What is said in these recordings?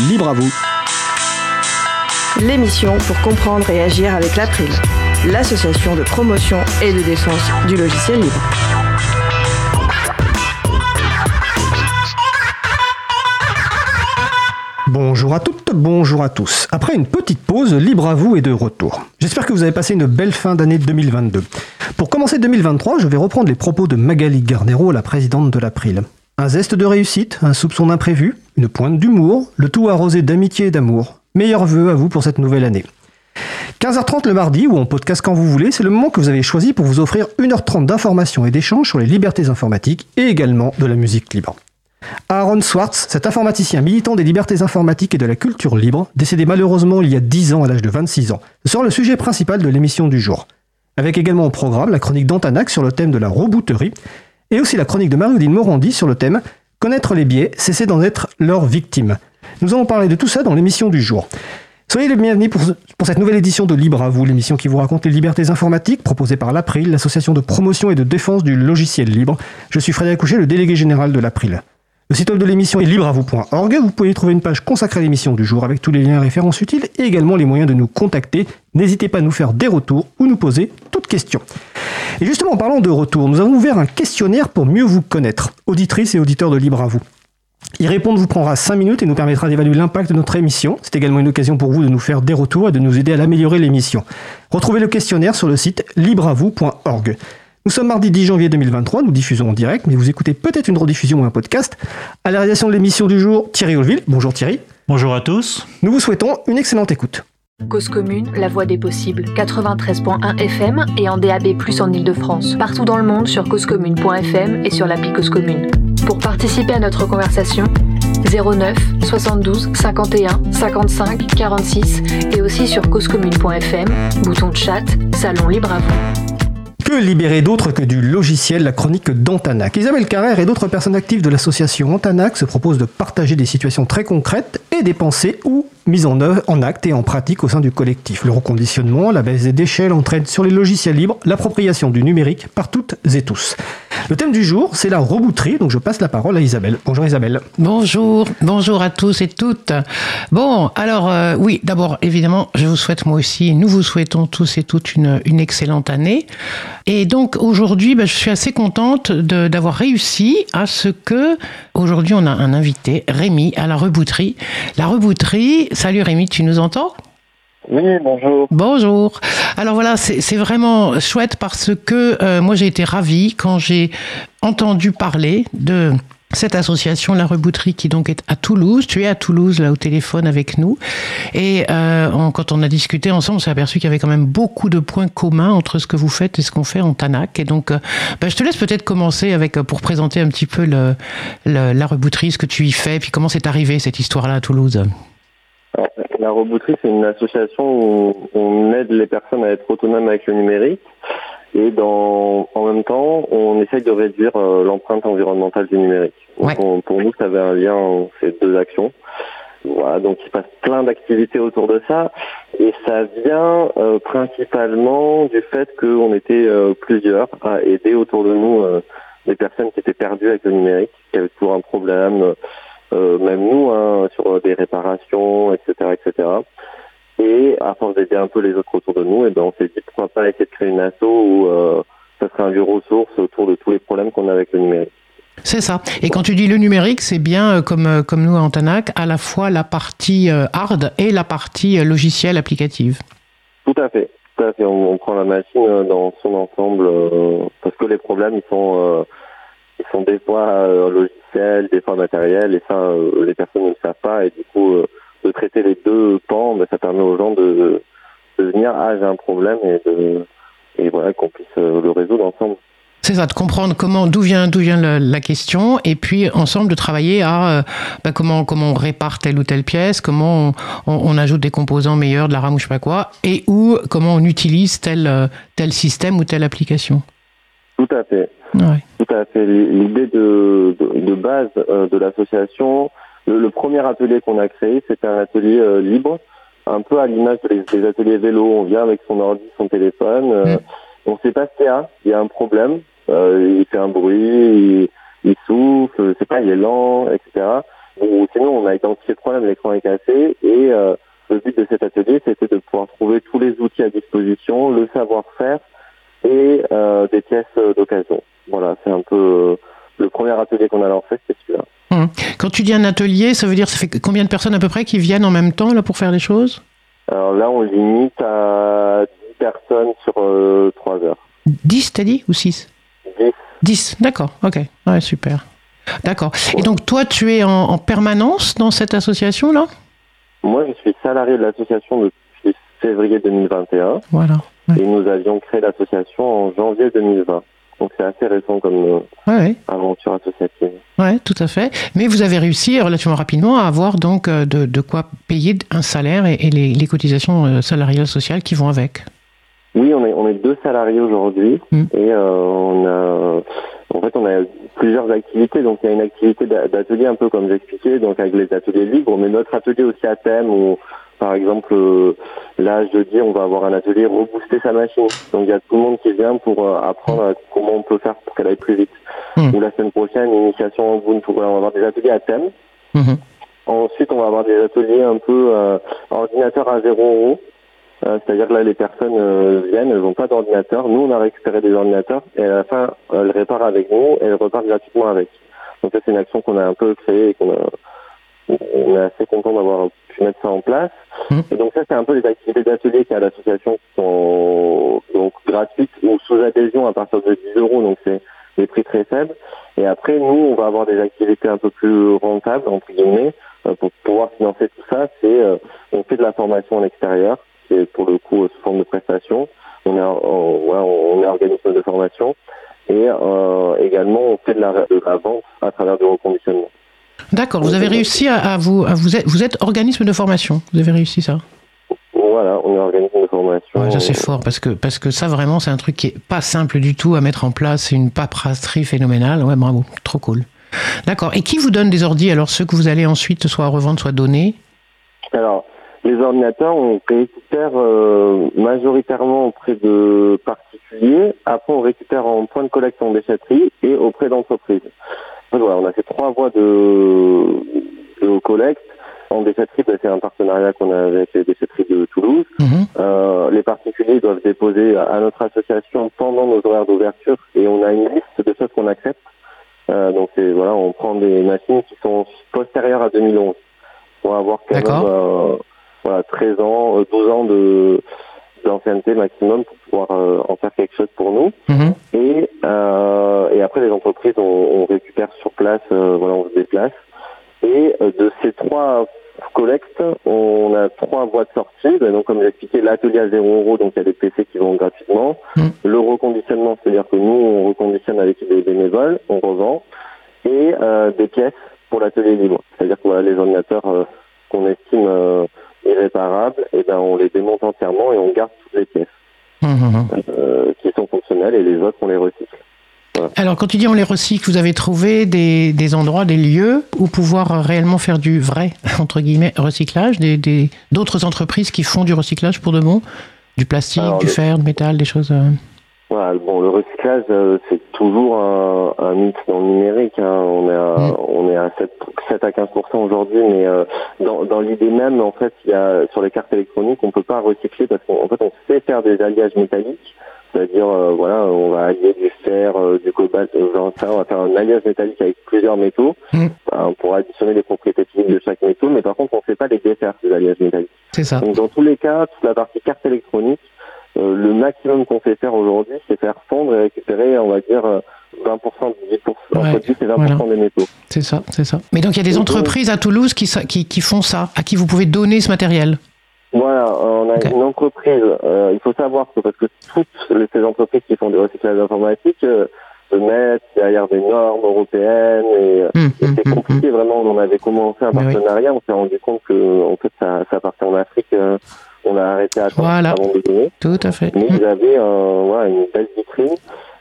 libre à vous. L'émission pour comprendre et agir avec l'April, l'association de promotion et de défense du logiciel libre. Bonjour à toutes, bonjour à tous. Après une petite pause, Libre à vous est de retour. J'espère que vous avez passé une belle fin d'année 2022. Pour commencer 2023, je vais reprendre les propos de Magali Garnero, la présidente de l'April. Un zeste de réussite, un soupçon d'imprévu, une pointe d'humour, le tout arrosé d'amitié et d'amour. Meilleurs vœux à vous pour cette nouvelle année. 15h30 le mardi, ou en podcast quand vous voulez, c'est le moment que vous avez choisi pour vous offrir 1h30 d'informations et d'échanges sur les libertés informatiques et également de la musique libre. Aaron Swartz, cet informaticien militant des libertés informatiques et de la culture libre, décédé malheureusement il y a 10 ans à l'âge de 26 ans, sera le sujet principal de l'émission du jour. Avec également au programme la chronique d'Antanac sur le thème de la rebooterie, et aussi la chronique de Marie-Odile Morandi sur le thème Connaître les biais, cesser d'en être leur victime. Nous allons parler de tout ça dans l'émission du jour. Soyez les bienvenus pour, pour, cette nouvelle édition de Libre à vous, l'émission qui vous raconte les libertés informatiques proposée par l'April, l'association de promotion et de défense du logiciel libre. Je suis Frédéric Couchet, le délégué général de l'April. Le site web de l'émission est libreavou.org. Vous pouvez y trouver une page consacrée à l'émission du jour avec tous les liens et références utiles et également les moyens de nous contacter. N'hésitez pas à nous faire des retours ou nous poser toutes questions. Et justement, en parlant de retours, nous avons ouvert un questionnaire pour mieux vous connaître, auditrices et auditeurs de Libre à vous. Y répondre vous prendra 5 minutes et nous permettra d'évaluer l'impact de notre émission. C'est également une occasion pour vous de nous faire des retours et de nous aider à l'améliorer l'émission. Retrouvez le questionnaire sur le site libreavou.org. Nous sommes mardi 10 janvier 2023, nous diffusons en direct, mais vous écoutez peut-être une rediffusion ou un podcast. À la réalisation de l'émission du jour, Thierry Olville. Bonjour Thierry. Bonjour à tous. Nous vous souhaitons une excellente écoute. Cause commune, la voix des possibles. 93.1 FM et en DAB+, en Ile-de-France. Partout dans le monde sur causecommune.fm et sur l'appli Cause Commune. Pour participer à notre conversation, 09 72 51 55 46 et aussi sur causecommune.fm, bouton de chat, salon libre à vous. Que libérer d'autre que du logiciel, la chronique d'Antanac Isabelle Carrère et d'autres personnes actives de l'association Antanac se proposent de partager des situations très concrètes et des pensées ou mises en œuvre en acte et en pratique au sein du collectif. Le reconditionnement, la baisse des déchets, l'entraide sur les logiciels libres, l'appropriation du numérique par toutes et tous. Le thème du jour, c'est la rebouterie, donc je passe la parole à Isabelle. Bonjour Isabelle. Bonjour, bonjour à tous et toutes. Bon, alors euh, oui, d'abord évidemment, je vous souhaite moi aussi, nous vous souhaitons tous et toutes une, une excellente année. Et donc aujourd'hui, ben, je suis assez contente d'avoir réussi à ce que aujourd'hui on a un invité, Rémi, à la rebouterie. La rebouterie, salut Rémi, tu nous entends? Oui, bonjour. Bonjour. Alors voilà, c'est vraiment chouette parce que euh, moi j'ai été ravie quand j'ai entendu parler de cette association La Rebouterie qui donc est à Toulouse. Tu es à Toulouse là au téléphone avec nous. Et euh, quand on a discuté ensemble, on s'est aperçu qu'il y avait quand même beaucoup de points communs entre ce que vous faites et ce qu'on fait en Tanac. Et donc, euh, bah, je te laisse peut-être commencer avec pour présenter un petit peu le, la Rebouterie, ce que tu y fais, puis comment c'est arrivé cette histoire-là à Toulouse? La Rebouterie, c'est une association où on aide les personnes à être autonomes avec le numérique et dans, en même temps, on essaye de réduire euh, l'empreinte environnementale du numérique. Donc pour nous, ça avait un lien, ces deux actions. Voilà, donc il se passe plein d'activités autour de ça et ça vient euh, principalement du fait qu'on était euh, plusieurs à aider autour de nous des personnes qui étaient perdues avec le numérique, qui avaient toujours un problème, euh, même nous, hein, sur des réparations, etc., etc. Et à force d'aider un peu les autres autour de nous, et eh ben on s'est dit pourquoi pas essayer de créer une asso où euh, ça serait un lieu ressource autour de tous les problèmes qu'on a avec le numérique. C'est ça. Et quand tu dis le numérique, c'est bien, euh, comme, comme nous à Antanac, à la fois la partie hard et la partie logicielle applicative. Tout à fait. Tout à fait. On, on prend la machine dans son ensemble parce que les problèmes, ils sont ils sont des fois euh, logiciels, des fois matériels, et ça, euh, les personnes ne le savent pas, et du coup, euh, de traiter les deux pans, ça permet aux gens de, de venir, ah, j'ai un problème, et, de, et voilà, qu'on puisse le résoudre ensemble. C'est ça, de comprendre comment, d'où vient, d'où vient la, question, et puis ensemble de travailler à ben, comment, comment on répare telle ou telle pièce, comment on, on, ajoute des composants meilleurs, de la RAM ou je sais pas quoi, et où comment on utilise tel, tel système ou telle application. Tout à fait. Tout à fait. L'idée de, de, base euh, de l'association, le, premier atelier qu'on a créé, c'était un atelier euh, libre, un peu à l'image des, ateliers vélo. On vient avec son ordi, son téléphone. Euh, mm. On sait pas ce qu'il y a. Il y a un problème. il fait un bruit, il, souffle, je sais pas, il est lent, etc. Ou sinon, on a identifié le problème, l'écran est cassé et le but de cet atelier, c'était de pouvoir trouver tous les outils à disposition, le savoir-faire et des pièces d'occasion. Voilà, c'est un peu le premier atelier qu'on a lancé, c'est celui-là. Hum. Quand tu dis un atelier, ça veut dire ça fait combien de personnes à peu près qui viennent en même temps là pour faire les choses? Alors là, on limite à 10 personnes sur 3 heures. 10, t'as dit Ou 6 10. 10, d'accord, ok. Ouais, super. D'accord. Et donc, toi, tu es en, permanence dans cette association-là? Moi, je suis salarié de l'association depuis février 2021. Voilà. Et nous avions créé l'association en janvier 2020. Donc c'est assez récent comme euh, aventure associative. Oui, tout à fait. Mais vous avez réussi relativement rapidement à avoir donc euh, de, quoi payer un salaire et, les, cotisations euh, salariales sociales qui vont avec. Oui, on est, on est deux salariés aujourd'hui hmm. et on a en fait on a plusieurs activités. Donc il y a une activité d'atelier un peu comme j'expliquais, donc avec les ateliers libres, mais notre atelier aussi à thème où par exemple, euh, là, jeudi, on va avoir un atelier rebooster sa machine. Donc, il y a tout le monde qui vient pour euh, apprendre comment on peut faire pour qu'elle aille plus vite. Hmm. Ou la semaine prochaine, initiation en Ubuntu. on va avoir des ateliers à thème. Hmm. Ensuite, on va avoir des ateliers un peu euh, ordinateur à 0 euros. C'est-à-dire que là, les personnes viennent, elles n'ont pas d'ordinateur. Nous, on a récupéré des ordinateurs et à la fin, elles réparent avec nous et elles repartent gratuitement avec. Donc ça, c'est une action qu'on a un peu créée et qu'on a, on est assez content d'avoir pu mettre ça en place. Mmh. Et donc ça, c'est un peu les activités d'atelier qu'il y a à l'association qui sont donc gratuites ou sous adhésion à partir de 10 euros, donc c'est des prix très faibles. Et après, nous, on va avoir des activités un peu plus rentables, entre guillemets, euh, pour pouvoir financer tout ça. C'est euh, on fait de la formation en extérieur, c'est pour le coup sous forme de prestation. On est, on est organisme de formation et euh, également on fait de la, de la vente à travers du reconditionnement. D'accord, vous avez réussi à, vous, vous, êtes, vous êtes organisme de formation, vous avez réussi ça voilà, on est organisme de formation. ça c'est fort parce que parce que ça vraiment c'est un truc qui est pas simple du tout à mettre en place, c'est une paperasserie phénoménale. Ouais, bravo, trop cool. D'accord. Et qui vous donne des ordis alors ceux que vous allez ensuite soit revendre soit donner Alors les ordinateurs on récupère euh, majoritairement auprès de particuliers. Après on récupère en point de collecte en déchetterie et auprès d'entreprises on a ces trois voies de, de collecte. En déchetterie, ben, c'est un partenariat qu'on a avec les déchetteries de Toulouse. Mhm. Euh, les particuliers doivent déposer à notre association pendant nos horaires d'ouverture et on a une liste de choses qu'on accepte. Euh, donc voilà, on prend des machines qui sont postérieures à 2011 pour avoir quand même euh, 13 ans, 12 ans de d'ancienneté maximum pour pouvoir en faire quelque chose pour nous. Mhm. Et, et après, les entreprises, on, récupère sur place, euh, voilà, on se déplace. Et euh, de ces trois collectes, on a trois voies de sortie. Ben, donc, comme j'ai expliqué, l'atelier à 0 euros, donc il y a des PC qui vont gratuitement. Mm. Le reconditionnement, c'est-à-dire que nous, on reconditionne avec des bénévoles, on revend. Et euh, des pièces pour l'atelier libre. C'est-à-dire que voilà, les ordinateurs qu'on estime irréparables, et eh ben, on les démonte entièrement et on garde toutes les pièces mm, mm, qui sont fonctionnelles et les autres, on les recycle. Alors, quand tu dis on les recycle, vous avez trouvé des, des, endroits, des lieux où pouvoir réellement faire du vrai, entre guillemets, recyclage, des, d'autres entreprises qui font du recyclage pour de bon? Du plastique, du fer, du métal, des choses. Euh. Voilà, bon, le recyclage, euh, c'est toujours un, un, mythe dans le numérique. Hein. On est à, mm. on est à 7, 7 à 15% aujourd'hui, mais euh, dans, dans l'idée même, en fait, il y a sur les cartes électroniques, on peut pas recycler parce qu'en fait, on sait faire des alliages métalliques c'est-à-dire euh, voilà, on va allier du fer, euh, du cobalt, genre ça, on va faire un alliage métallique avec plusieurs métaux mm. pour additionner les propriétés physiques de chaque métaux, mais par contre on ne fait pas les défaire ces alliages métalliques. C'est ça. Donc dans tous les cas, toute la partie carte électronique, euh, le maximum qu'on fait faire aujourd'hui, c'est faire fondre et récupérer, on va dire, 20%, 10%, entre 10 et 20% des métaux. C'est ça, c'est ça. Mais donc il y a des entreprises à Toulouse qui, qui, qui font ça, à qui vous pouvez donner ce matériel? Voilà, on a une entreprise. Euh, il faut savoir que parce que toutes ces entreprises qui font du recyclage informatique euh, se mettent derrière des normes européennes et, euh, hum, hum, c'est hum, compliqué vraiment. On avait commencé un partenariat, on s'est rendu compte que en fait ça, ça partait en Afrique. On a arrêté à voilà. avant de. Tout à fait. Mais ils avaient voilà, une belle vitrine.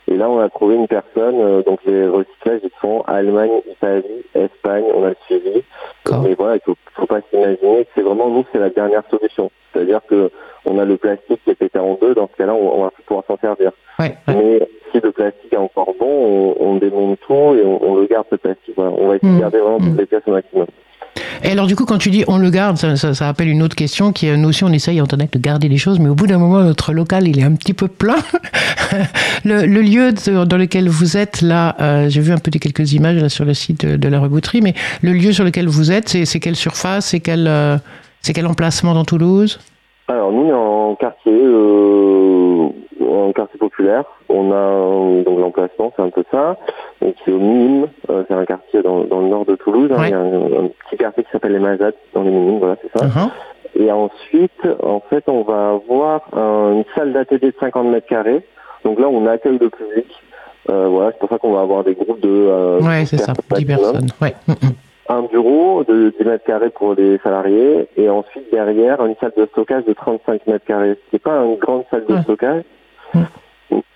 Et là, on a trouvé une personne, donc les recyclages, ils sont Allemagne, Italie, Espagne, on a suivi. Mais voilà, il faut, faut pas s'imaginer que c'est vraiment nous, c'est la dernière solution. C'est-à-dire que on a le plastique qui est pété en deux, dans ce cas-là, on, va pouvoir s'en servir. Mais si le plastique est encore bon, on, démonte tout et on, le garde ce plastique. On va essayer de hmm. garder vraiment toutes hmm. les pièces au maximum. Et alors, du coup, quand tu dis on le garde, ça, ça, ça appelle une autre question qui est nous aussi, on essaye en Antonac de garder les choses, mais au bout d'un moment, notre local, il est un petit peu plein. le, le, lieu dans lequel vous êtes, là, euh, j'ai vu un peu des quelques images là, sur le site de, de, la rebouterie, mais le lieu sur lequel vous êtes, c'est quelle surface C'est quel, euh, quel emplacement dans Toulouse? Alors, nous, en quartier, euh, en quartier populaire, on a donc l'emplacement, c'est un peu ça. Donc, c'est au Minimes, euh, c'est un quartier dans, dans, le nord de Toulouse. Hein, il y a un, un petit quartier qui s'appelle les Mazattes dans les Minimes, voilà, c'est ça. Uh-huh. Et ensuite, en fait, on va avoir un- une salle d'atelier de 50 mètres carrés. Donc là, on accueille le public. Euh, voilà, c'est pour ça qu'on va avoir des groupes de euh, Ouais, 10 c'est ça, 10 maximum. personnes. Ouais. Mm, mm. Un bureau de 10 mètres carrés pour les salariés et ensuite derrière une salle de stockage de 35 mètres carrés. C'est pas une grande salle de Ouais. stockage, Ouais.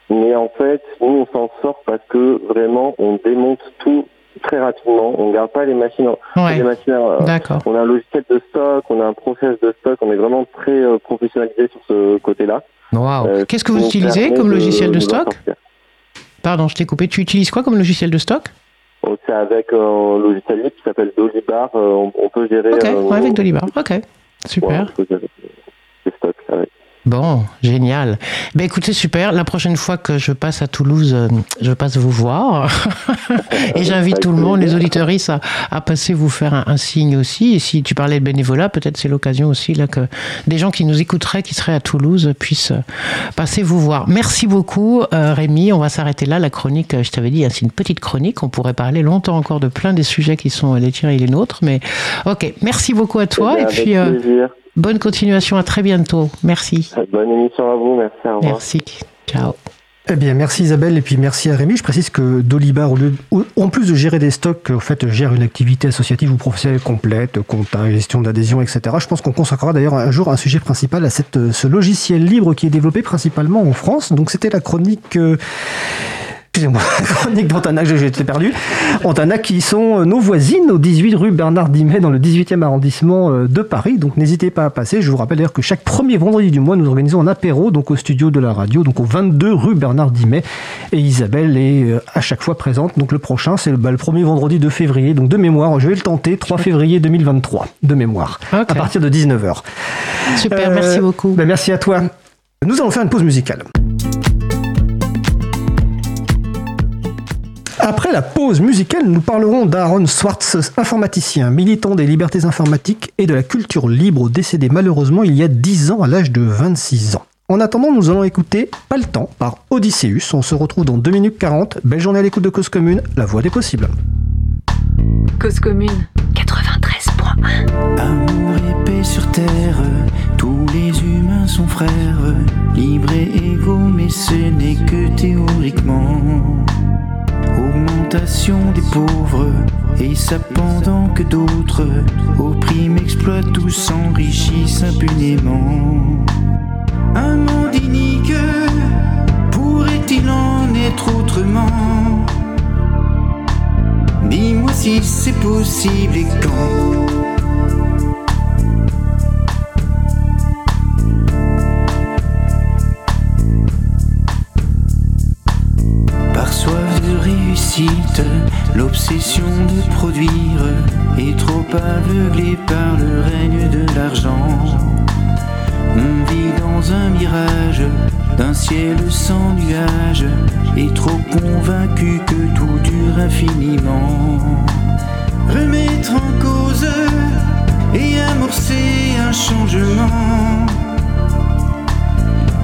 Mais en fait, nous on s'en sort parce que vraiment on démonte tout très rapidement. On garde pas les machines. les Ouais, machines euh, on a un logiciel de stock, on a un process de stock, on est vraiment très euh, professionnalisé sur ce côté-là. Waouh. Euh, Qu'est-ce que vous utilisez comme logiciel de stock. Pardon, je t'ai coupé. Tu utilises quoi comme logiciel de stock Donc, C'est avec un logiciel libre qui s'appelle Dolibar. on, on peut gérer. Ok, ouais, avec Dolibar. Ok, super. ouais, on peut gérer les stocks avec. Bon, génial. Ben écoutez, super. La prochaine fois que je passe à Toulouse, euh, je passe vous voir. Et j'invite tout le monde, les plaisir. auditeuristes, à, à passer vous faire un, un signe aussi. Et si tu parlais de bénévolat, peut-être c'est l'occasion aussi là que des gens qui nous écouteraient, qui seraient à Toulouse, puissent euh, passer vous voir. Merci beaucoup, euh, Rémi. On va s'arrêter là. La chronique, je t'avais dit, hein, c'est une petite chronique. On pourrait parler longtemps encore de plein des sujets qui sont les tiens et les nôtres. Mais ok, merci beaucoup à toi. Eh Et bien, puis, avec euh, plaisir. Bonne continuation. À très bientôt. Merci. Bonne émission à vous. Merci. Au revoir. Merci. Ciao. Eh bien, merci Isabelle et puis merci à Rémi. Je précise que Dolibar, en plus de gérer des stocks, en fait, gère une activité associative ou professionnelle complète, compta, gestion d'adhésion, etc. Je pense qu'on consacrera d'ailleurs un jour un sujet principal à cette, ce logiciel libre qui est développé principalement en France. Donc, c'était la chronique. euh, Excusez-moi, chronique d'Antanac, j'ai été perdu. Antanac qui sont euh, nos voisines au 18 rue Bernard Dimet dans le 18e arrondissement euh, de Paris. Donc n'hésitez pas à passer. Je vous rappelle d'ailleurs que chaque premier vendredi du mois, nous organisons un apéro donc au studio de la radio, donc au 22 rue Bernard Dimet. Et Isabelle est euh, à chaque fois présente. Donc le prochain, c'est le, bah, le premier vendredi de février. Donc de mémoire, je vais le tenter, 3 février 2023, de mémoire, à partir de 19h. Super, Euh, merci beaucoup. Ben, merci à toi. Nous allons faire une pause musicale. Après la pause musicale, nous parlerons d'Aaron Swartz, informaticien, militant des libertés informatiques et de la culture libre, décédé malheureusement il y a 10 ans à l'âge de 26 ans. En attendant, nous allons écouter Pas le temps par Odysseus. On se retrouve dans 2 minutes 40. Belle journée à l'écoute de Cause Commune, la voix des possibles. Cause commune 93.1 Amour et paix sur terre, tous les humains sont frères, libres et égaux, mais ce n'est que théoriquement. Augmentation des pauvres, et ça pendant que d'autres oppriment, exploitent ou s'enrichissent impunément. Un monde inique, pourrait-il en être autrement? Dis-moi si c'est possible et quand. Par l'obsession de produire est trop aveuglée par le règne de l'argent. On vit dans un mirage d'un ciel sans nuage et trop convaincu que tout dure infiniment. Remettre en cause et amorcer un changement.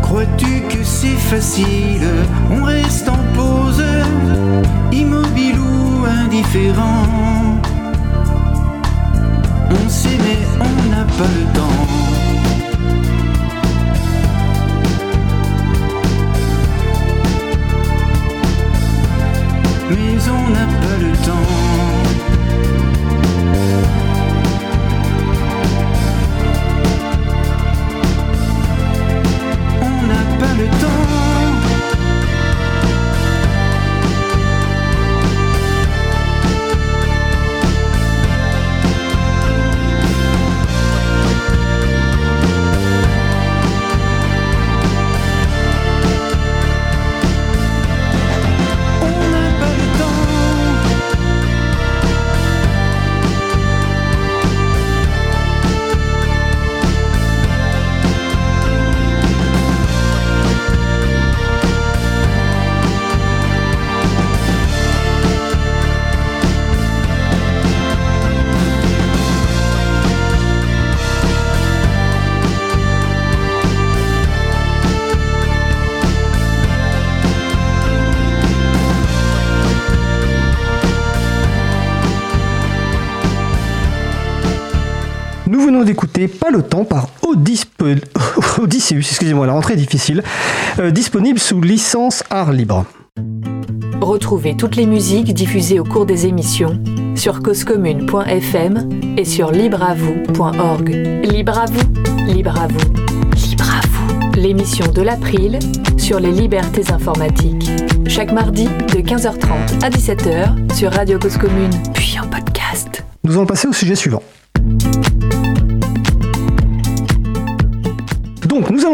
Crois-tu que c'est facile? On reste en immobile ou indifférent. On sait mais on n'a pas le temps. Mais on n'a pas le temps. On n'a pas le temps. Pas le temps par Odysseus, excusez-moi, la rentrée difficile, euh, disponible sous licence art libre. Retrouvez toutes les musiques diffusées au cours des émissions sur causecommune.fm et sur libreavoue.org. Libre à vous, libre à vous, libre à vous. L'émission de l'April sur les libertés informatiques. Chaque mardi de 15h30 à 17h sur Radio Cause Commune, puis en podcast. Nous allons passer au sujet suivant.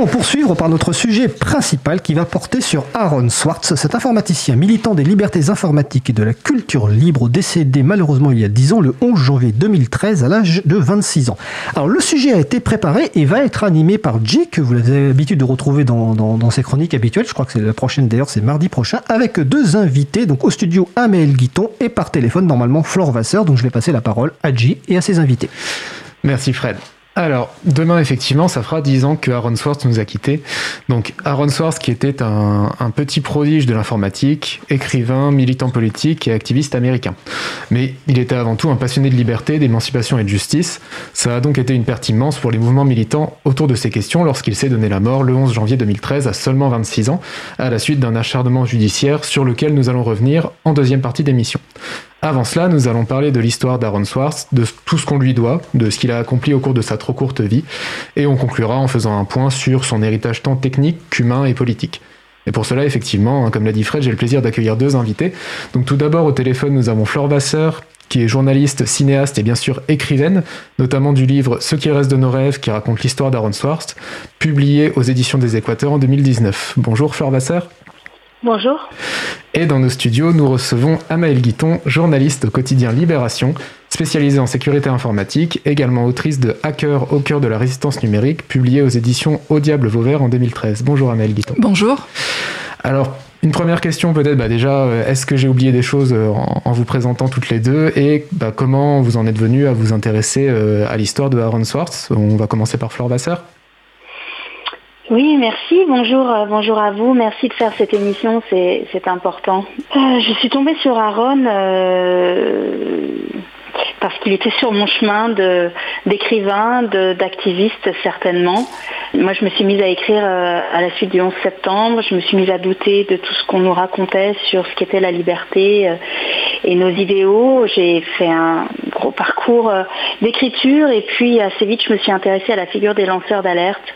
Allons poursuivre par notre sujet principal qui va porter sur Aaron Swartz, cet informaticien militant des libertés informatiques et de la culture libre décédé malheureusement il y a 10 ans le 11 janvier 2013 à l'âge de 26 ans. Alors le sujet a été préparé et va être animé par J que vous avez l'habitude de retrouver dans, dans, ses chroniques habituelles, je crois que c'est la prochaine d'ailleurs, c'est mardi prochain, avec deux invités, donc au studio Amel Guiton et par téléphone normalement Flore Vasseur, donc je vais passer la parole à J et à ses invités. Merci Fred. Alors, demain, effectivement, ça fera 10 ans que Aaron Swartz nous a quittés. Donc, Aaron Swartz, qui était un, petit prodige de l'informatique, écrivain, militant politique et activiste américain. Mais il était avant tout un passionné de liberté, d'émancipation et de justice. Ça a donc été une perte immense pour les mouvements militants autour de ces questions lorsqu'il s'est donné la mort le 11 janvier 2013 à seulement 26 ans, à la suite d'un acharnement judiciaire sur lequel nous allons revenir en deuxième partie d'émission. Avant cela, nous allons parler de l'histoire d'Aaron Swartz, de tout ce qu'on lui doit, de ce qu'il a accompli au cours de sa trop courte vie, et on conclura en faisant un point sur son héritage tant technique qu'humain et politique. Et pour cela, effectivement, hein, comme l'a dit Fred, j'ai le plaisir d'accueillir deux invités. Donc tout d'abord, au téléphone, nous avons Flore Vasseur, qui est journaliste, cinéaste et bien sûr écrivaine, notamment du livre Ce qui reste de nos rêves, qui raconte l'histoire d'Aaron Swartz, publié aux éditions des Équateurs en 2019. Bonjour Flore Vasseur. Bonjour. Et dans nos studios, nous recevons Amaëlle Guiton, journaliste au quotidien Libération, spécialisée en sécurité informatique, également autrice de Hacker au cœur de la résistance numérique, publiée aux éditions Au Diable Vauvert en 2013. Bonjour Amaëlle Guiton. Bonjour. Alors, une première question peut-être, bah déjà, euh, est-ce que j'ai oublié des choses euh, en, vous présentant toutes les deux et bah, comment vous en êtes venu à vous intéresser euh, à l'histoire de Aaron Swartz? On va commencer par Flore Vasseur. Oui, merci. Bonjour, euh, bonjour à vous. Merci de faire cette émission, c'est important. Euh, je suis tombée sur Aaron euh, parce qu'il était sur mon chemin d'écrivain, d'activiste certainement. Moi, je me suis mise à écrire à la suite du 11 septembre. Je me suis mise à douter de tout ce qu'on nous racontait sur ce qu'était la liberté et nos idéaux. J'ai fait un gros parcours d'écriture et puis assez vite, je me suis intéressée à la figure des lanceurs d'alerte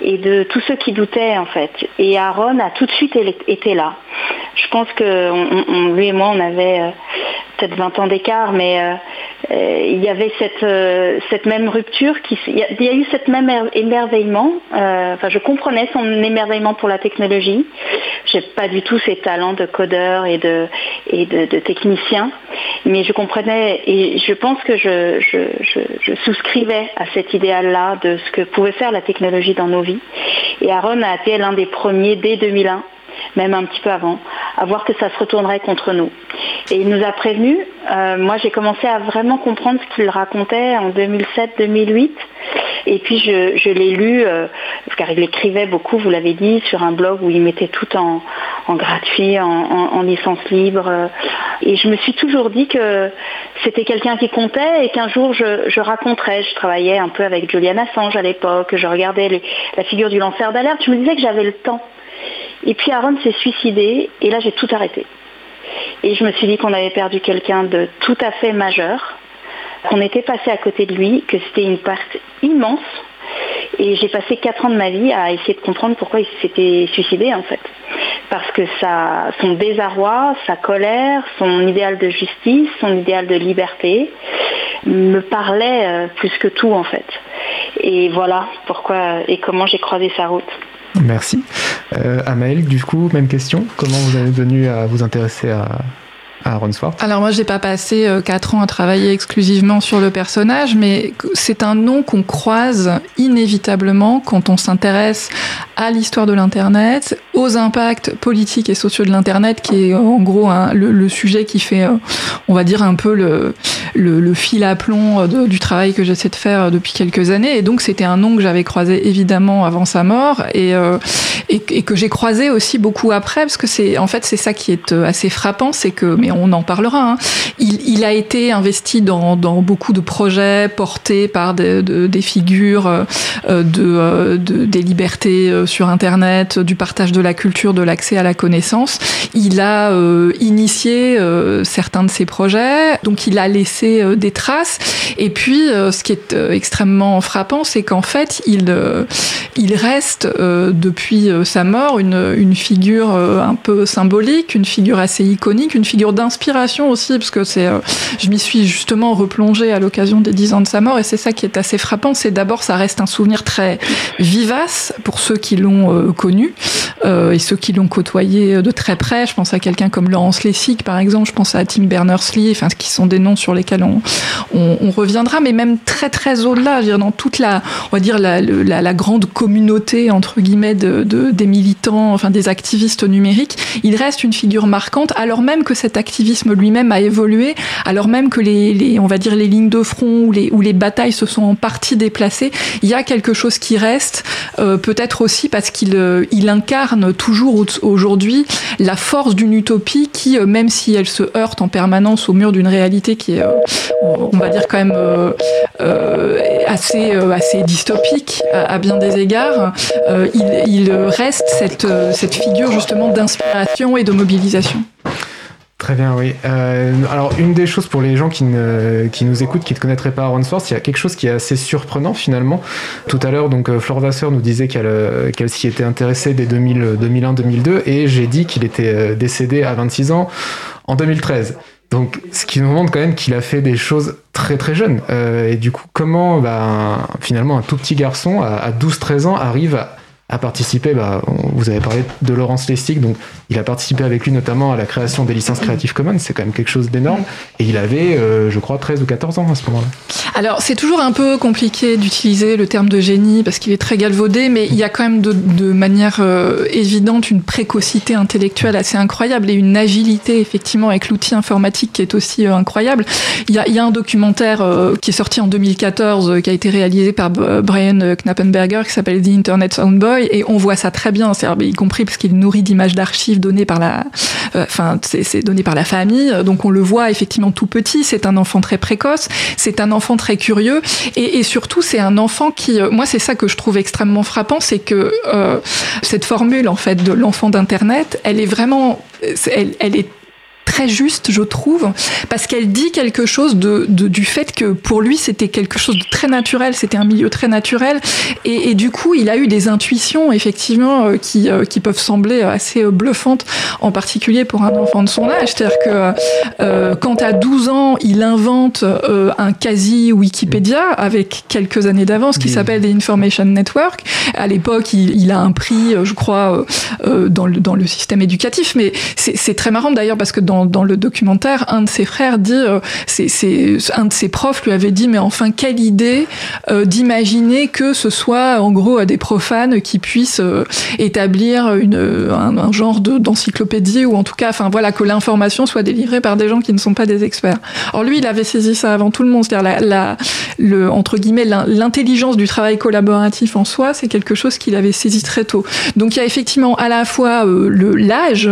et de tous ceux qui doutaient en fait. Et Aaron a tout de suite été là. Je pense que lui et moi, on avait euh, peut-être 20 ans d'écart, mais euh, euh, il y avait cette, cette même rupture, qui, il, y a, eu cette même émerveillement. enfin, je comprenais son émerveillement pour la technologie. J'ai pas du tout ses talents de codeur et de, et de, technicien, mais je comprenais et je pense que je, je souscrivais à cet idéal-là de ce que pouvait faire la technologie dans nos vies. Et Aaron a été l'un des premiers dès 2001 même un petit peu avant, à voir que ça se retournerait contre nous. Et il nous a prévenus. Euh, moi, j'ai commencé à vraiment comprendre ce qu'il racontait en 2007-2008. Et puis, je, l'ai lu, euh, car il écrivait beaucoup, vous l'avez dit, sur un blog où il mettait tout en, gratuit, en, licence libre. Et je me suis toujours dit que c'était quelqu'un qui comptait et qu'un jour, je, raconterais. Je travaillais un peu avec Julian Assange à l'époque, je regardais la figure du lanceur d'alerte. Je me disais que j'avais le temps. Et puis Aaron s'est suicidé et là j'ai tout arrêté. Et je me suis dit qu'on avait perdu quelqu'un de tout à fait majeur, qu'on était passé à côté de lui, que c'était une perte immense. Et j'ai passé quatre ans de ma vie à essayer de comprendre pourquoi il s'était suicidé en fait. Parce que son désarroi, sa colère, son idéal de justice, son idéal de liberté me parlait euh, plus que tout en fait. Et voilà pourquoi et comment j'ai croisé sa route. Merci. Euh, Amael, du coup, même question. Comment vous êtes venu à vous intéresser à, Alors moi, j'ai pas passé 4 euh, ans à travailler exclusivement sur le personnage, mais c'est un nom qu'on croise inévitablement quand on s'intéresse à l'histoire de l'Internet, aux impacts politiques et sociaux de l'Internet, qui est en gros le, sujet qui fait, euh, on va dire, un peu le, fil à plomb du travail que j'essaie de faire depuis quelques années. Et donc, c'était un nom que j'avais croisé évidemment avant sa mort et, euh, que j'ai croisé aussi beaucoup après, parce que c'est en fait c'est ça qui est assez frappant, c'est que on en parlera. Hein. Il, a été investi dans, beaucoup de projets portés par des, figures de, des libertés sur Internet, du partage de la culture, de l'accès à la connaissance. Il a initié certains de ces projets, donc il a laissé des traces. Et puis, ce qui est extrêmement frappant, c'est qu'en fait, il, il reste depuis sa mort une, une figure un peu symbolique, une figure assez iconique, une figure d'inspiration aussi, parce que c'est, euh, je m'y suis justement replongée à l'occasion des dix ans de sa mort, et c'est ça qui est assez frappant, c'est d'abord ça reste un souvenir très vivace pour ceux qui l'ont euh, connu euh, et ceux qui l'ont côtoyé de très près. Je pense à quelqu'un comme Laurence Lessig, par exemple, je pense à Tim Berners-Lee, enfin, qui sont des noms sur lesquels on, on, reviendra, mais même très très au-delà, dans toute la, on va dire la, la, grande communauté entre guillemets de, de, des militants, enfin des activistes numériques, il reste une figure marquante, alors même que cet activisme lui-même a évolué, alors même que les, on va dire les lignes de front ou les, batailles se sont en partie déplacées, il y a quelque chose qui reste, euh, peut-être aussi parce qu'il euh, incarne toujours aujourd'hui la force d'une utopie qui, euh, même si elle se heurte en permanence au mur d'une réalité qui est, on va dire quand même assez, dystopique à, bien des égards, il, il, reste cette, cette figure justement d'inspiration et de mobilisation. Très bien, oui. Euh, alors, une des choses pour les gens qui, ne, nous écoutent, qui ne connaîtraient pas Aaron Swartz, il y a quelque chose qui est assez surprenant finalement. Tout à l'heure, donc, euh, Flore Vasseur nous disait qu'elle euh, qu'elle s'y était intéressée dès 2001-2002, et j'ai dit qu'il était décédé à 26 ans en 2013. Donc, ce qui nous montre quand même qu'il a fait des choses très très jeunes. et du coup, comment bah, finalement un tout petit garçon à, 12-13 ans arrive à, a participé, bah, vous avez parlé de Laurence Lestig, donc il a participé avec lui notamment à la création des licences Creative Commons, c'est quand même quelque chose d'énorme, et il avait, euh, je crois, 13 ou 14 ans à ce moment-là. Alors c'est toujours un peu compliqué d'utiliser le terme de génie parce qu'il est très galvaudé, mais il y a quand même de, manière euh, évidente une précocité intellectuelle assez incroyable et une agilité effectivement avec l'outil informatique qui est aussi euh, incroyable. Il y, a, un documentaire qui est sorti en 2014 qui a été réalisé par Brian Knappenberger qui s'appelle The Internet Soundboy et on voit ça très bien, y compris parce qu'il nourrit d'images d'archives données par la, euh, enfin c'est donné par la famille, donc on le voit effectivement tout petit. C'est un enfant très précoce, c'est un enfant très curieux et, surtout c'est un enfant qui, euh, moi c'est ça que je trouve extrêmement frappant, c'est que euh, cette formule en fait de l'enfant d'internet, elle est vraiment, elle, elle est très juste, je trouve, parce qu'elle dit quelque chose de, du fait que pour lui, c'était quelque chose de très naturel, c'était un milieu très naturel, et, du coup, il a eu des intuitions, effectivement, euh, qui, euh, qui peuvent sembler assez euh, bluffantes, en particulier pour un enfant de son âge. C'est-à-dire que quand à 12 ans, il invente un quasi Wikipédia avec quelques années d'avance qui s'appelle The Information Network. À l'époque, il, il, a un prix, je crois, dans, le, dans le système éducatif, mais c'est très marrant d'ailleurs parce que dans dans, le documentaire, un de ses frères dit, euh, c'est, un de ses profs lui avait dit, mais enfin, quelle idée euh, d'imaginer que ce soit en gros des profanes qui puissent euh, établir une, un, genre de, d'encyclopédie ou en tout cas, enfin voilà, que l'information soit délivrée par des gens qui ne sont pas des experts. Alors lui, il avait saisi ça avant tout le monde, c'est-à-dire la, le, entre guillemets, l'intelligence du travail collaboratif en soi, c'est quelque chose qu'il avait saisi très tôt. Donc il y a effectivement à la fois le, l'âge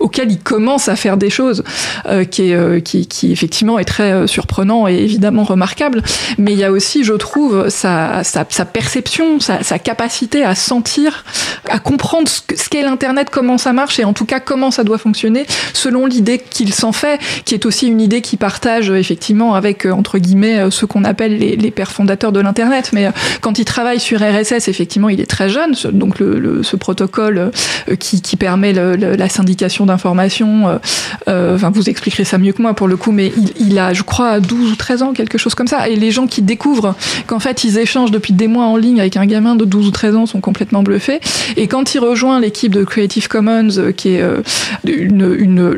auquel il commence à faire des choses euh, qui, est, euh, qui, qui, effectivement est très euh, surprenant et évidemment remarquable, mais il y a aussi, je trouve, sa, sa, sa perception, sa, sa, capacité à sentir, à comprendre ce qu'est l'Internet, comment ça marche et en tout cas comment ça doit fonctionner selon l'idée qu'il s'en fait, qui est aussi une idée qu'il partage effectivement avec, entre guillemets, ce qu'on appelle les, les, pères fondateurs de l'Internet. Mais quand il travaille sur RSS, effectivement, il est très jeune, donc le, ce protocole qui, qui permet le, la syndication d'informations enfin, vous expliquerez ça mieux que moi pour le coup, mais il, a, je crois, 12 ou 13 ans, quelque chose comme ça. Et les gens qui découvrent qu'en fait, ils échangent depuis des mois en ligne avec un gamin de 12 ou 13 ans sont complètement bluffés. Et quand il rejoint l'équipe de Creative Commons, euh, qui est euh,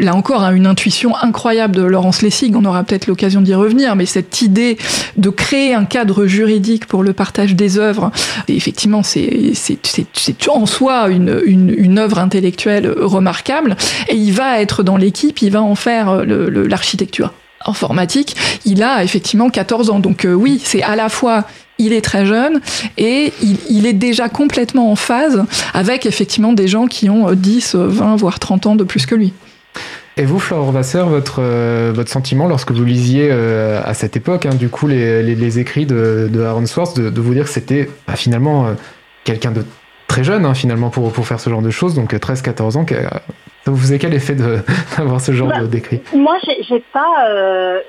là encore, hein, une intuition incroyable de Laurence Lessig, on aura peut-être l'occasion d'y revenir, mais cette idée de créer un cadre juridique pour le partage des œuvres, effectivement, c'est en soi une, une œuvre intellectuelle remarquable. Et il va être dans l'équipe il va en faire euh, l'architecture informatique. Il a effectivement 14 ans. Donc euh, oui, c'est à la fois il est très jeune et il, est déjà complètement en phase avec effectivement des gens qui ont 10, euh, 20, voire 30 ans de plus que lui. Et vous, Florent Vasseur, votre, votre sentiment lorsque vous lisiez à cette époque, hein, du coup, les, les, écrits de, de Aaron Swartz, de, vous dire que c'était bah, finalement quelqu'un de très jeune, hein, finalement, pour, pour faire ce genre de choses, donc 13-14 ans, ça vous faisait quel effet d'avoir ce genre bah, d'écrit Moi, j'ai pas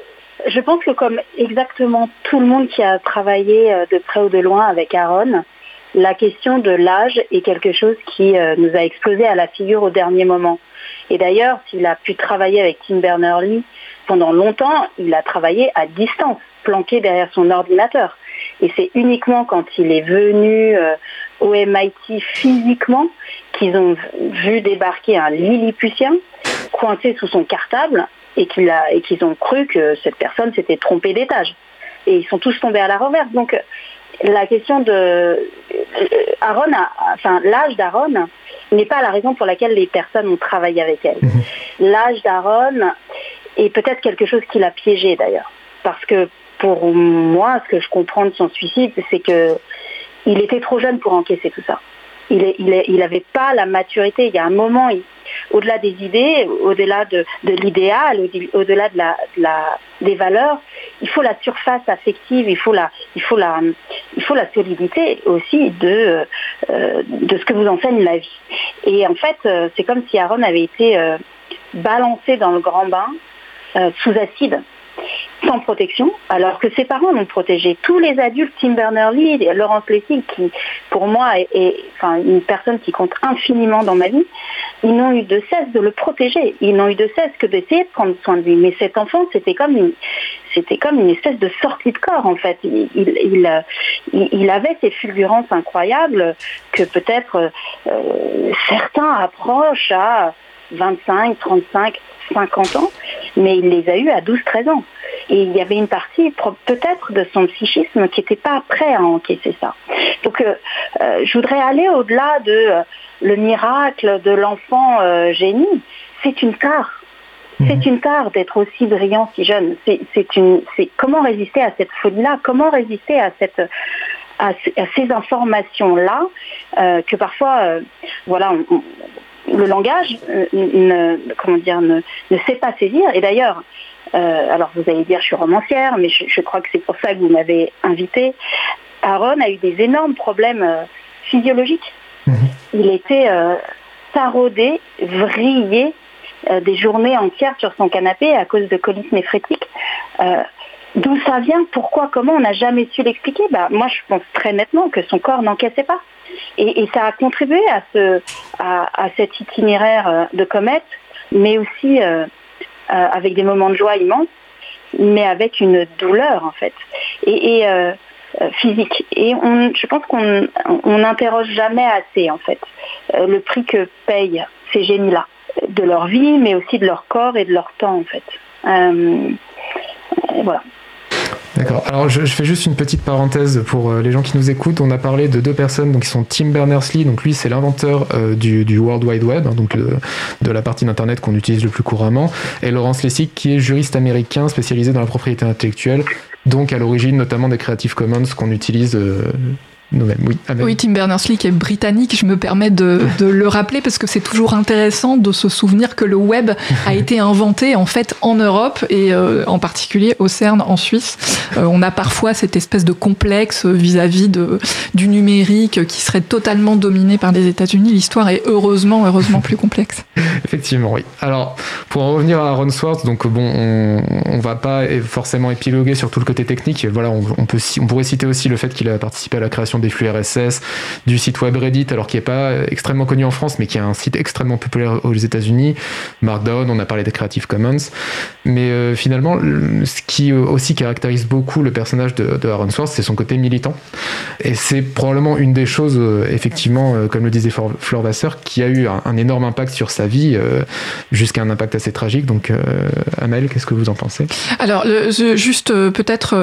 je pense que comme exactement tout le monde qui a travaillé euh, de près ou de loin avec Aaron, la question de l'âge est quelque chose qui euh, nous a explosé à la figure au dernier moment. Et d'ailleurs, s'il a pu travailler avec Tim Berners-Lee pendant longtemps, il a travaillé à distance, planqué derrière son ordinateur. Et c'est uniquement quand il est venu euh, au MIT physiquement qu'ils ont vu débarquer un Lilliputien coincé sous son cartable et qu'ils ont cru que cette personne s'était trompée d'étage. Et ils sont tous tombés à la reverse. Donc la question de euh, Aaron, enfin l'âge d'Aaron n'est pas la raison pour laquelle les personnes ont travaillé avec elle. Mhm. L'âge d'Aaron est peut-être quelque chose qui l'a piégé d'ailleurs, parce que pour moi, ce que je comprends de son suicide, c'est que il était trop jeune pour encaisser tout ça. Il n'avait pas la maturité. Il y a un moment, au-delà des idées, au-delà de, l'idéal, au-delà de la, des valeurs, il faut la surface affective, il faut la, il faut la, il faut la solidité aussi de, euh, de ce que vous enseigne la vie. Et en fait, euh, c'est comme si Aaron avait été euh, balancé dans le grand bain sous acide sans protection, alors que ses parents l'ont protégé. Tous les adultes, Tim Berners-Lee, Laurence Lessig, qui pour moi est, une personne qui compte infiniment dans ma vie, ils n'ont eu de cesse de le protéger. Ils n'ont eu de cesse que d'essayer de prendre soin de lui. Mais cet enfant, c'était comme une, c'était comme une espèce de sortie de corps en fait. Il, il, il, avait ces fulgurances incroyables que peut-être euh, certains approchent à 25, 35, 50 ans, mais il les a eus à 12-13 ans. Et il y avait une partie peut-être de son psychisme qui n'était pas prêt à encaisser ça. Donc euh, euh, je voudrais aller au-delà de euh, le miracle de l'enfant génie. C'est une tare. Mhm. C'est une tare d'être aussi brillant si jeune. C'est une, c'est comment résister à cette folie-là? Comment résister à cette, à, ces informations-là que parfois, voilà, le langage ne, comment dire, ne, ne sait pas saisir. Et d'ailleurs, euh, alors vous allez dire je suis romancière, mais je, crois que c'est pour ça que vous m'avez invité. Aaron a eu des énormes problèmes euh, physiologiques. Mhm. Il était euh, taraudé, vrillé des journées entières sur son canapé à cause de coliques néphrétiques. D'où ça vient, pourquoi, comment, on n'a jamais su l'expliquer. Bah, moi, je pense très nettement que son corps n'encaissait pas. Et, ça a contribué à, ce, à, cet itinéraire de comète, mais aussi euh, avec des moments de joie immenses, mais avec une douleur en fait, et, euh, euh, physique. Et je pense qu'on n'interroge jamais assez en fait le prix que payent ces génies-là, de leur vie, mais aussi de leur corps et de leur temps en fait. voilà. D'accord. Alors je, fais juste une petite parenthèse pour euh, les gens qui nous écoutent. On a parlé de deux personnes donc, qui sont Tim Berners-Lee, donc lui c'est l'inventeur euh, du, World Wide Web, hein, donc euh, de la partie d'internet qu'on utilise le plus couramment, et Laurence Lessig qui est juriste américain spécialisé dans la propriété intellectuelle, donc à l'origine notamment des Creative Commons qu'on utilise oui. Tim Berners-Lee qui est britannique, je me permets de, le rappeler parce que c'est toujours intéressant de se souvenir que le web a été inventé en fait en Europe et euh, en particulier au CERN en Suisse. Euh, on a parfois cette espèce de complexe vis-à-vis de, du numérique qui serait totalement dominé par les États-Unis. L'histoire est heureusement, heureusement plus complexe. Effectivement, oui. Alors, pour en revenir à Ron Swartz, donc bon, on, on va pas forcément épiloguer sur tout le côté technique. Voilà, on, on peut, on pourrait citer aussi le fait qu'il a participé à la création des flux RSS, du site web Reddit, alors qui n'est pas extrêmement connu en France, mais qui est un site extrêmement populaire aux États-Unis. Markdown, on a parlé des Creative Commons. Mais euh, finalement, ce qui aussi caractérise beaucoup le personnage de, Aaron Swartz, c'est son côté militant. Et c'est probablement une des choses, euh, effectivement, euh, comme le disait Fleur Vasseur, qui a eu un, énorme impact sur sa vie, jusqu'à un impact assez tragique. Donc, Amel, qu'est-ce que vous en pensez? Alors, juste peut-être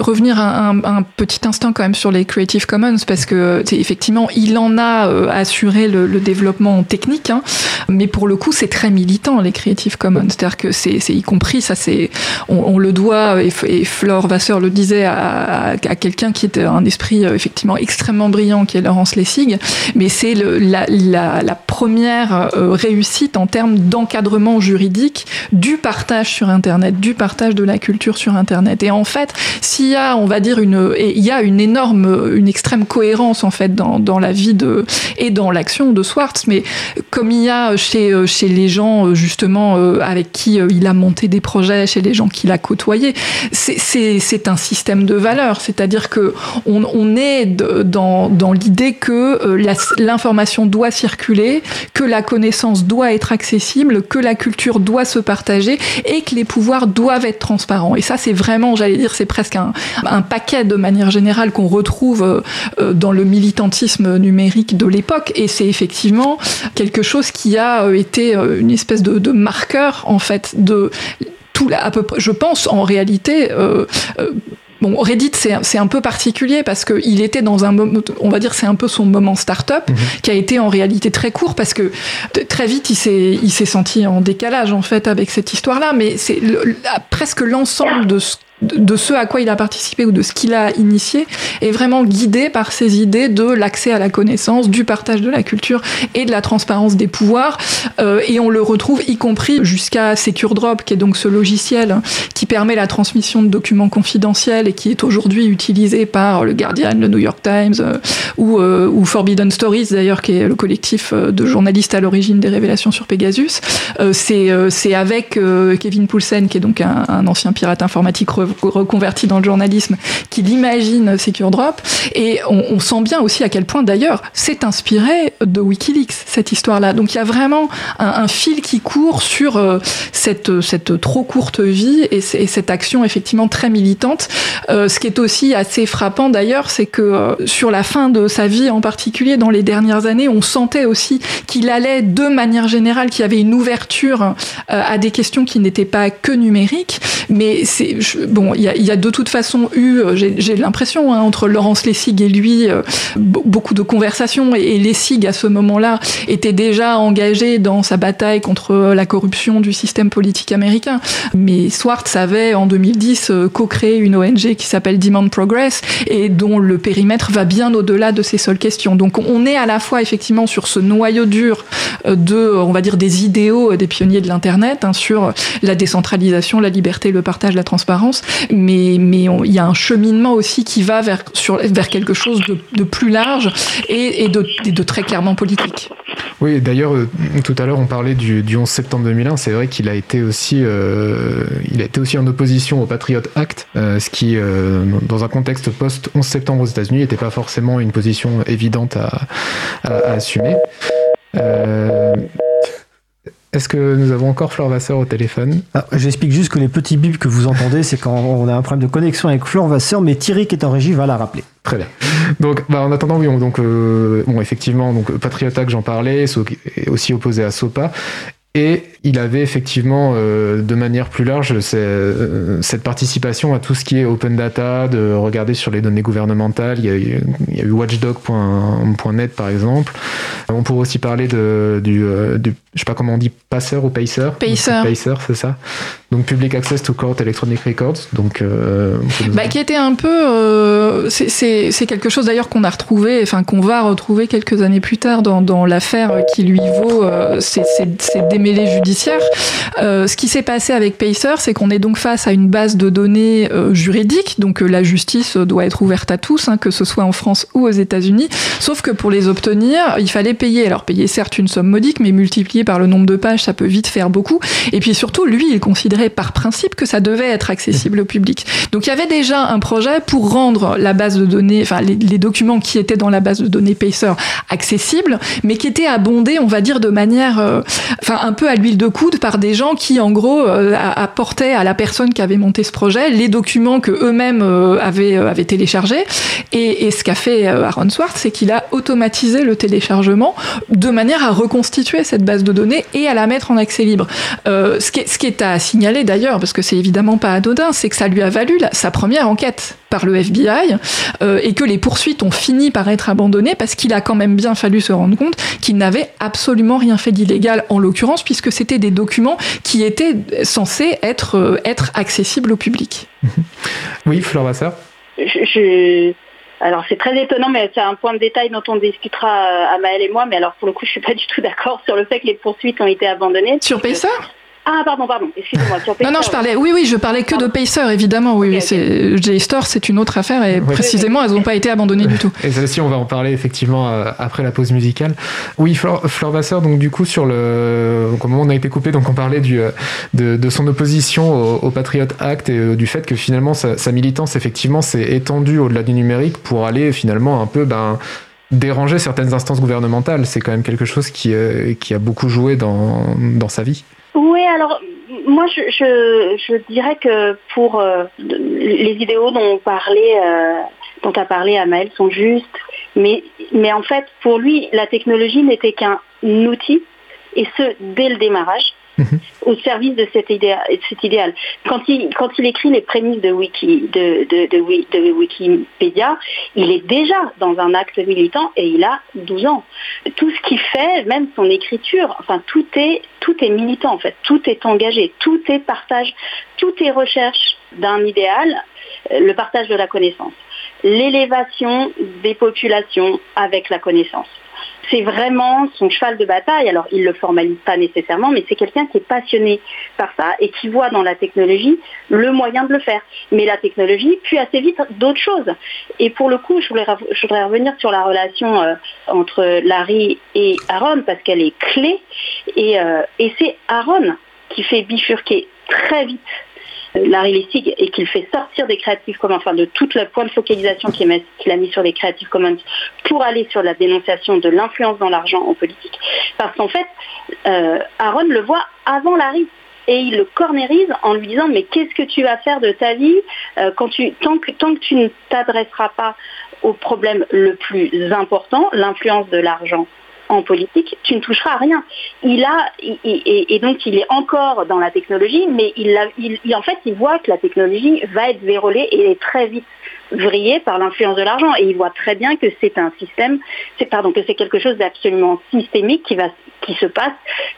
revenir un, un, petit instant quand même sur les Creative Commons parce que effectivement, il en a assuré le, développement technique, hein, mais pour le coup, c'est très militant les Creative Commons. C'est-à-dire que c'est y compris, ça c'est, on, le doit, et, et Flore Vasseur le disait à, à, quelqu'un qui était un esprit effectivement extrêmement brillant, qui est Laurence Lessig, mais c'est la, première réussite en termes d'encadrement juridique du partage sur Internet, du partage de la culture sur Internet. Et en fait, s'il y a, on va dire, une, il y a une énorme, une extrême cohérence en fait dans, dans la vie de et dans l'action de Swartz, mais comme il y a chez chez les gens justement euh, avec qui euh, il a monté des projets, chez les gens qu'il a côtoyés, c'est un système de valeurs, c'est-à-dire que on, on est dans, dans l'idée que euh, l'information doit circuler, que la connaissance doit être accessible, que la culture doit se partager et que les pouvoirs doivent être transparents. Et ça, c'est vraiment, j'allais dire, c'est presque un, un, paquet de manière générale qu'on retrouve euh, euh, dans le militantisme numérique de l'époque. Et c'est effectivement quelque chose qui a euh, été une espèce de, de marqueur, en fait, de tout, à peu près, je pense en réalité, euh, Bon, Reddit, c'est un peu particulier parce qu'il était dans un moment, on va dire, c'est un peu son moment start-up, mhm. qui a été en réalité très court parce que très vite, il s'est senti en décalage, en fait, avec cette histoire-là. Mais c'est presque l'ensemble de ce de ce à quoi il a participé ou de ce qu'il a initié est vraiment guidé par ces idées de l'accès à la connaissance, du partage de la culture et de la transparence des pouvoirs. Euh, et on le retrouve y compris jusqu'à SecureDrop, qui est donc ce logiciel qui permet la transmission de documents confidentiels et qui est aujourd'hui utilisé par le Guardian, le New York Times euh, ou, euh, ou, Forbidden Stories d'ailleurs, qui est le collectif de journalistes à l'origine des révélations sur Pegasus. C'est avec Kevin Poulsen, qui est donc un, un ancien pirate informatique reconverti dans le journalisme, qu'il imagine Secure Drop. Et on, sent bien aussi à quel point, d'ailleurs, c'est inspiré de Wikileaks, cette histoire-là. Donc il y a vraiment un, fil qui court sur euh, cette, cette trop courte vie et, cette action effectivement très militante. Euh, ce qui est aussi assez frappant, d'ailleurs, c'est que euh, sur la fin de sa vie en particulier, dans les dernières années, on sentait aussi qu'il allait, de manière générale, qu'il y avait une ouverture à des questions qui n'étaient pas que numériques. Mais c'est bon, il y, a, de toute façon eu, euh, j'ai l'impression, hein, entre Laurence Lessig et lui, euh, beaucoup de conversations. Et, Lessig, à ce moment-là, était déjà engagé dans sa bataille contre euh, la corruption du système politique américain. Mais Swartz avait, en 2010, co-créé une ONG qui s'appelle Demand Progress et dont le périmètre va bien au-delà de ces seules questions. Donc on est à la fois effectivement sur ce noyau dur de, on va dire, des idéaux des pionniers de l'Internet, hein, sur la décentralisation, la liberté, le partage, la transparence, mais mais il y a un cheminement aussi qui va vers sur vers quelque chose de, plus large et, de, très clairement politique. Oui, d'ailleurs, euh, tout à l'heure, on parlait du, du, 11 septembre 2001. C'est vrai qu'il a été aussi, euh, il a été aussi en opposition au Patriot Act, euh, ce qui, dans un contexte post 11 septembre aux États-Unis, n'était pas forcément une position évidente à assumer. Est-ce que nous avons encore Flore Vasseur au téléphone ah, J'explique juste que les petits bips que vous entendez, c'est quand on a un problème de connexion avec Flore Vasseur, mais Thierry qui est en régie va la rappeler. Très bien. Donc, bah, en attendant, oui, donc, euh, bon, effectivement, donc Patriota que j'en parlais, est aussi opposé à SOPA, et il avait effectivement, euh, de manière plus large, euh, cette participation à tout ce qui est open data, de regarder sur les données gouvernementales. Il y a, a eu watchdog.net par exemple. On pourrait aussi parler de, du, euh, du, je sais pas comment on dit, passeur ou pacer. Pacer. Pacer, c'est ça. Donc Public Access to Court Electronic Records. Donc, bah, qui était un peu, c'est quelque chose d'ailleurs qu'on a retrouvé, enfin qu'on va retrouver quelques années plus tard dans, dans l'affaire qui lui vaut ces, ces démêlés judiciaires euh, ce qui s'est passé avec Pacer, c'est qu'on est donc face à une base de données euh, juridiques, donc euh, la justice doit être ouverte à tous, hein, que ce soit en France ou aux États-Unis. Sauf que pour les obtenir, il fallait payer. Alors payer certes une somme modique, mais multiplié par le nombre de pages, ça peut vite faire beaucoup. Et puis surtout, lui, il considérait par principe que ça devait être accessible au public. Donc il y avait déjà un projet pour rendre la base de données, enfin les, les documents qui étaient dans la base de données Pacer accessibles, mais qui étaient abondés, on va dire, de manière, enfin peu à l'huile de coude par des gens qui, en gros, apportaient à la personne qui avait monté ce projet les documents que eux-mêmes avaient, avaient téléchargés. Et, ce qu'a fait Aaron Swartz, c'est qu'il a automatisé le téléchargement de manière à reconstituer cette base de données et à la mettre en accès libre. ce, qui est, à signaler d'ailleurs, parce que c'est évidemment pas anodin, c'est que ça lui a valu sa première enquête par le FBI euh, et que les poursuites ont fini par être abandonnées parce qu'il a quand même bien fallu se rendre compte qu'il n'avait absolument rien fait d'illégal en l'occurrence puisque c'était des documents qui étaient censés être, euh, être accessibles au public. Oui, Fleur Vasseur je, Alors c'est très étonnant, mais c'est un point de détail dont on discutera à euh, Maëlle et moi. Mais alors pour le coup, je suis pas du tout d'accord sur le fait que les poursuites ont été abandonnées. Sur Pacer ah, pardon, pardon, excusez-moi. non, non, je parlais, oui, oui, je parlais que de Pacer, évidemment. Oui, okay, c'est JSTOR, c'est une autre affaire et précisément, elles n'ont pas été abandonnées du tout. Et ça aussi, on va en parler effectivement euh, après la pause musicale. Oui, Fleur, Vasseur, donc du coup, sur le. Donc, au moment où on a été coupé, donc on parlait du, euh, de, son opposition au, Patriot Act et euh, du fait que finalement, sa, militance, effectivement, s'est étendue au-delà du numérique pour aller finalement un peu. Ben, déranger certaines instances gouvernementales. C'est quand même quelque chose qui, qui a beaucoup joué dans, dans sa vie. Oui, alors moi je, dirais que pour euh, les idéaux dont on euh, a parlé Amael sont justes, mais, mais en fait pour lui la technologie n'était qu'un outil et ce dès le démarrage au service de cet, idéal. Quand il, quand il écrit les prémices de, Wiki, de, de, Wikipédia, il est déjà dans un acte militant et il a 12 ans. Tout ce qu'il fait, même son écriture, enfin tout est, tout est militant en fait, tout est engagé, tout est partage, tout est recherche d'un idéal, le partage de la connaissance, l'élévation des populations avec la connaissance c'est vraiment son cheval de bataille. Alors, il ne le formalise pas nécessairement, mais c'est quelqu'un qui est passionné par ça et qui voit dans la technologie le moyen de le faire. Mais la technologie, puis assez vite d'autres choses. Et pour le coup, je voudrais, revenir sur la relation euh, entre Larry et Aaron parce qu'elle est clé. Et, euh, et c'est Aaron qui fait bifurquer très vite Larry Lessig et qu'il fait sortir des Creative Commons, enfin de tout le point de focalisation qu'il a mis sur les Creative Commons pour aller sur la dénonciation de l'influence dans l'argent en politique. Parce qu'en fait, euh, Aaron le voit avant Larry et il le cornérise en lui disant mais qu'est-ce que tu vas faire de ta vie euh, quand tu, tant, que, tant que tu ne t'adresseras pas au problème le plus important, l'influence de l'argent en politique, tu ne toucheras à rien. Il a, et, donc il est encore dans la technologie, mais il, en fait, il voit que la technologie va être vérolée et très vite vrillée par l'influence de l'argent. Et il voit très bien que c'est un système, pardon, que c'est quelque chose d'absolument systémique qui va, se passe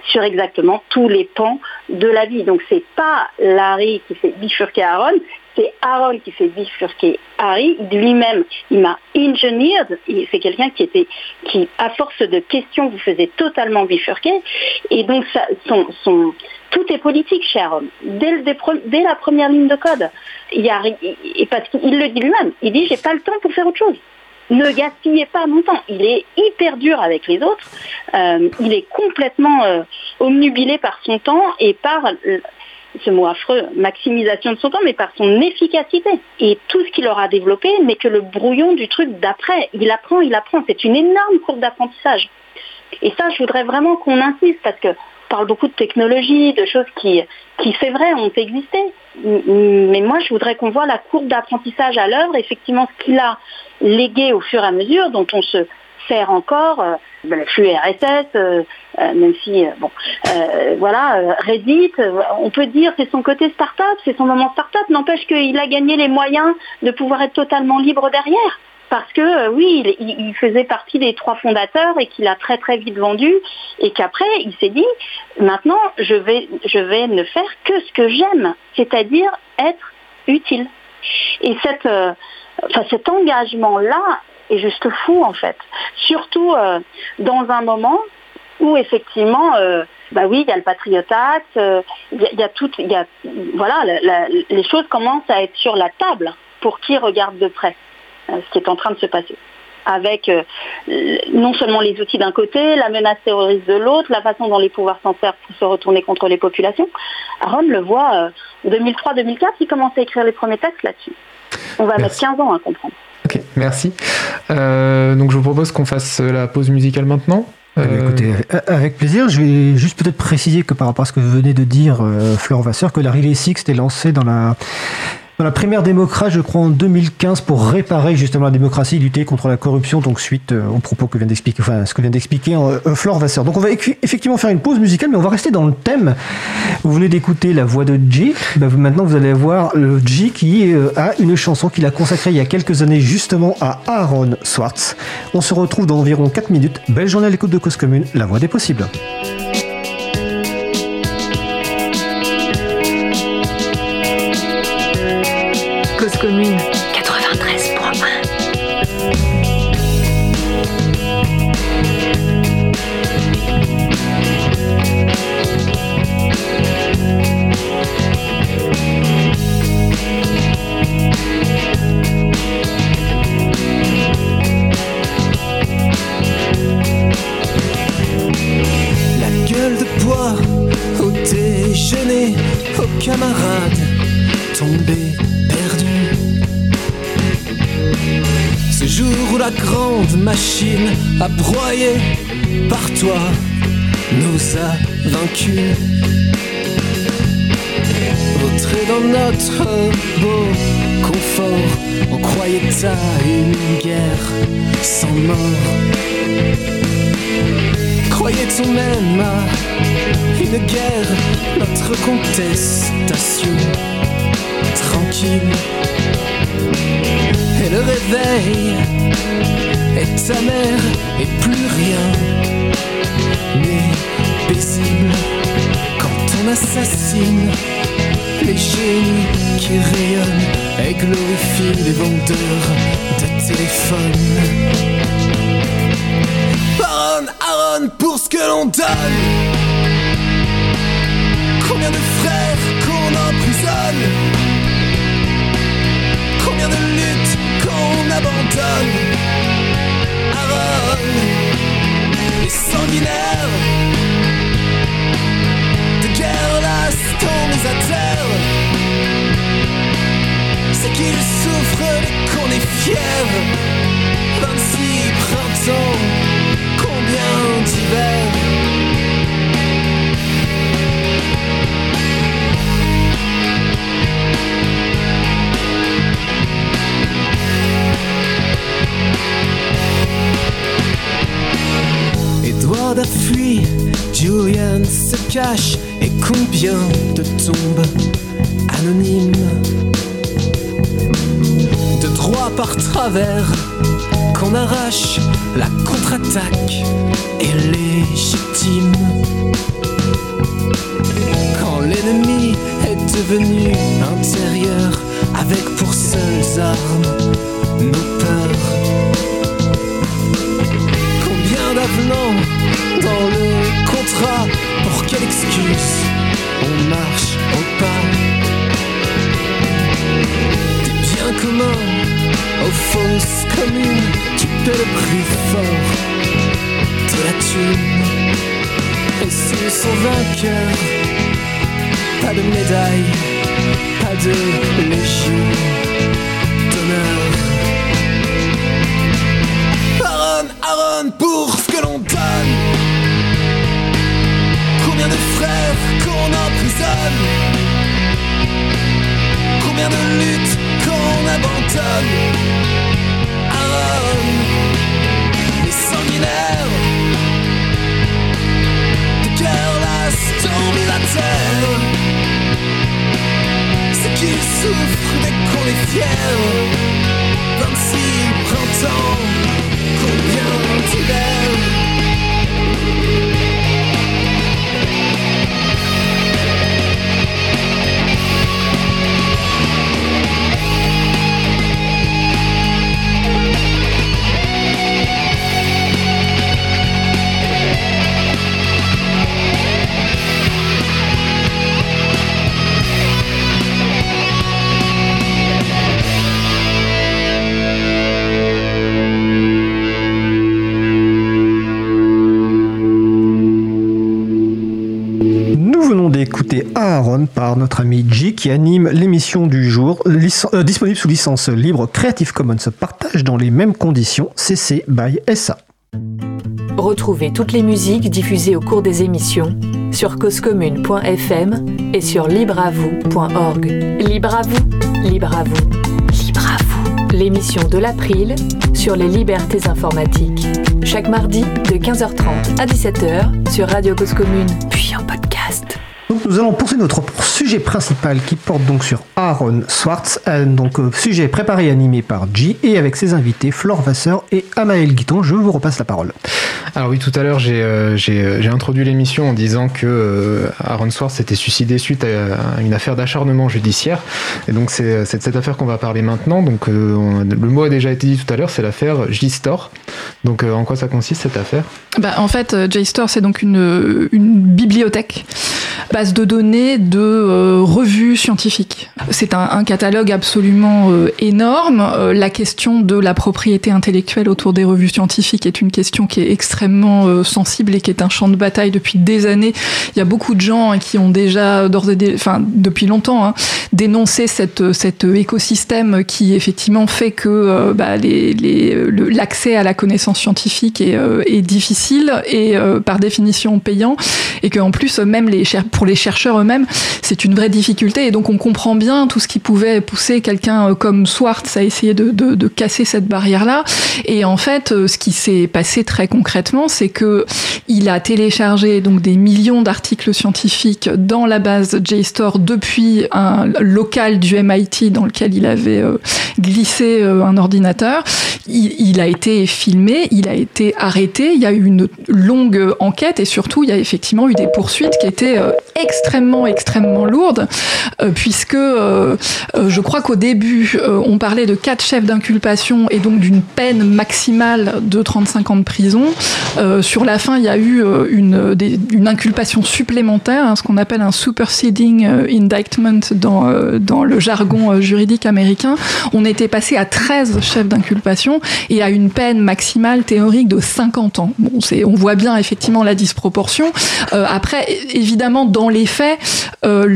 sur exactement tous les pans de la vie. Donc c'est pas Larry qui fait bifurquer Aaron, c'est Aaron qui fait bifurquer Harry. Lui-même, il m'a engineered. C'est quelqu'un qui était, qui, à force de questions, vous faisait totalement bifurquer. Et donc, son, tout est politique Aaron. Dès, la première ligne de code, il a, et parce qu'il le dit lui-même, il dit j'ai pas le temps pour faire autre chose ne gaspillez pas mon temps. Il est hyper dur avec les autres. Euh, il est complètement euh, omnubilé par son temps et par ce mot affreux, maximisation de son temps, mais par son efficacité. Et tout ce qu'il aura développé n'est que le brouillon du truc d'après. Il apprend, il apprend. C'est une énorme courbe d'apprentissage. Et ça, je voudrais vraiment qu'on insiste parce que parle beaucoup de technologie, de choses qui, qui c'est vrai, ont existé. Mais moi, je voudrais qu'on voit la courbe d'apprentissage à l'œuvre, effectivement, ce qu'il a légué au fur et à mesure, dont on se encore, euh, le flux RSS, euh, euh, même si, bon, voilà, Reddit, on peut dire c'est son côté start-up, c'est son moment start-up, n'empêche qu'il a gagné les moyens de pouvoir être totalement libre derrière. Parce que oui, il, faisait partie des trois fondateurs et qu'il a très très vite vendu et qu'après il s'est dit maintenant je vais, je vais ne faire que ce que j'aime, c'est-à-dire être utile. Et cette, enfin, cet engagement-là, est juste fou en fait. Surtout euh, dans un moment où effectivement, euh, bah oui, il y a le Patriot Act, euh, il y, a tout, y a, voilà, les choses commencent à être sur la table pour qui regarde de près ce qui est en train de se passer. Avec non seulement les outils d'un côté, la menace terroriste de l'autre, la façon dont les pouvoirs s'en servent pour se retourner contre les populations. Aaron le voit, en 2003-2004, il commence à écrire les premiers textes là-dessus. On va mettre 15 ans à comprendre. Merci. Euh, donc je vous propose qu'on fasse la pause musicale maintenant. Euh, écoutez, avec- plaisir. Je vais juste peut-être préciser que par rapport à ce que vous venez de dire, euh, Florent Vasseur, que la Relay Six était lancée dans la, dans la primaire démocrate, je crois, en 2015 pour réparer justement la démocratie, lutter contre la corruption, donc suite euh, aux propos que vient d'expliquer, enfin, ce que vient d'expliquer euh, euh, Florent Vasseur. Donc on va effectivement faire une pause musicale, mais on va rester dans le thème. Vous venez d'écouter la voix de G. Vous- maintenant, vous allez voir le G qui a une chanson qu'il a consacrée il y a quelques années justement à Aaron Swartz. On se retrouve dans environ 4 minutes. Belle journée à l'écoute de Cause Commune, la voix des possibles. Perdus. Ce jour où la grande machine a broyé par toi nous a vaincus. Entré dans notre beau confort, on croyait à une guerre sans mort. Croyait-on même à une guerre, notre contestation? Et le réveil est amer et plus rien n'est paisible quand on assassine les génies qui rayonnent et glorifient les vendeurs de téléphones. Aaron, Aaron, pour ce que l'on donne. Combien de frères qu'on emprisonne Combien de luttes qu'on abandonne Aaron, les sanguinaires de guerre lasse qu'on mis à terre C'est qu'ils souffrent et qu'on est fiers se qui anime l'émission du jour, euh, disponible sous licence libre Creative Commons, partage dans les mêmes conditions CC by SA. Retrouvez toutes les musiques diffusées au cours des émissions sur causecommune.fm et sur libreavoue.org. Libre à vous, libre à vous, libre à vous. L'émission de l'April sur les libertés informatiques. Chaque mardi de 15h30 à 17h sur Radio Cause Commune, puis en podcast. Donc nous allons poursuivre notre sujet principal qui porte donc sur Aaron Swartz, euh, donc euh, sujet préparé et animé par G et avec ses invités Flore Vasseur et Amaël Guiton. Je vous repasse la parole. Alors oui, tout à l'heure, j'ai euh, j'ai, euh, j'ai introduit l'émission en disant que euh, Aaron Swartz s'était suicidé suite à, à une affaire d'acharnement judiciaire. Et donc c'est de cette affaire qu'on va parler maintenant. Donc euh, on- le mot a déjà été dit tout à l'heure, c'est l'affaire J-Store. Donc euh, en quoi ça consiste cette affaire? Bah, en fait, euh, JSTOR, c'est donc une, une bibliothèque, base de données de euh, revues scientifiques. C'est un, catalogue absolument euh, énorme. Euh, la question de la propriété intellectuelle autour des revues scientifiques est une question qui est extrêmement euh, sensible et qui est un champ de bataille depuis des années. Il y a beaucoup de gens hein, qui ont déjà, d'ores et enfin, depuis longtemps, hein, dénoncé cette, cet écosystème qui effectivement fait que bah, l'accès à la connaissance scientifique est, difficile et par définition payant et qu'en plus même les pour les chercheurs eux-mêmes c'est une vraie difficulté et donc on comprend bien tout ce qui pouvait pousser quelqu'un euh, comme Swartz à essayer de, casser cette barrière là et en fait euh, ce qui s'est passé très concrètement c'est que il a téléchargé donc des millions d'articles scientifiques dans la base JSTOR depuis un local du MIT dans lequel il avait euh, glissé un ordinateur. Il, il a été filmé, il a été arrêté, il y a eu une longue enquête et surtout il y a effectivement eu des poursuites qui étaient extrêmement extrêmement lourdes euh, puisque euh, euh, je crois qu'au début on parlait de quatre chefs d'inculpation et donc d'une peine maximale de 35 ans de prison. Sur la fin il y a eu une, une inculpation supplémentaire, hein, ce qu'on appelle un superseding indictment dans, dans le jargon juridique américain. On était passé à 13 chefs d'inculpation et à une peine maximale théorique de 50 ans. Bon, on voit bien effectivement la disproportion. Après, évidemment, dans les faits,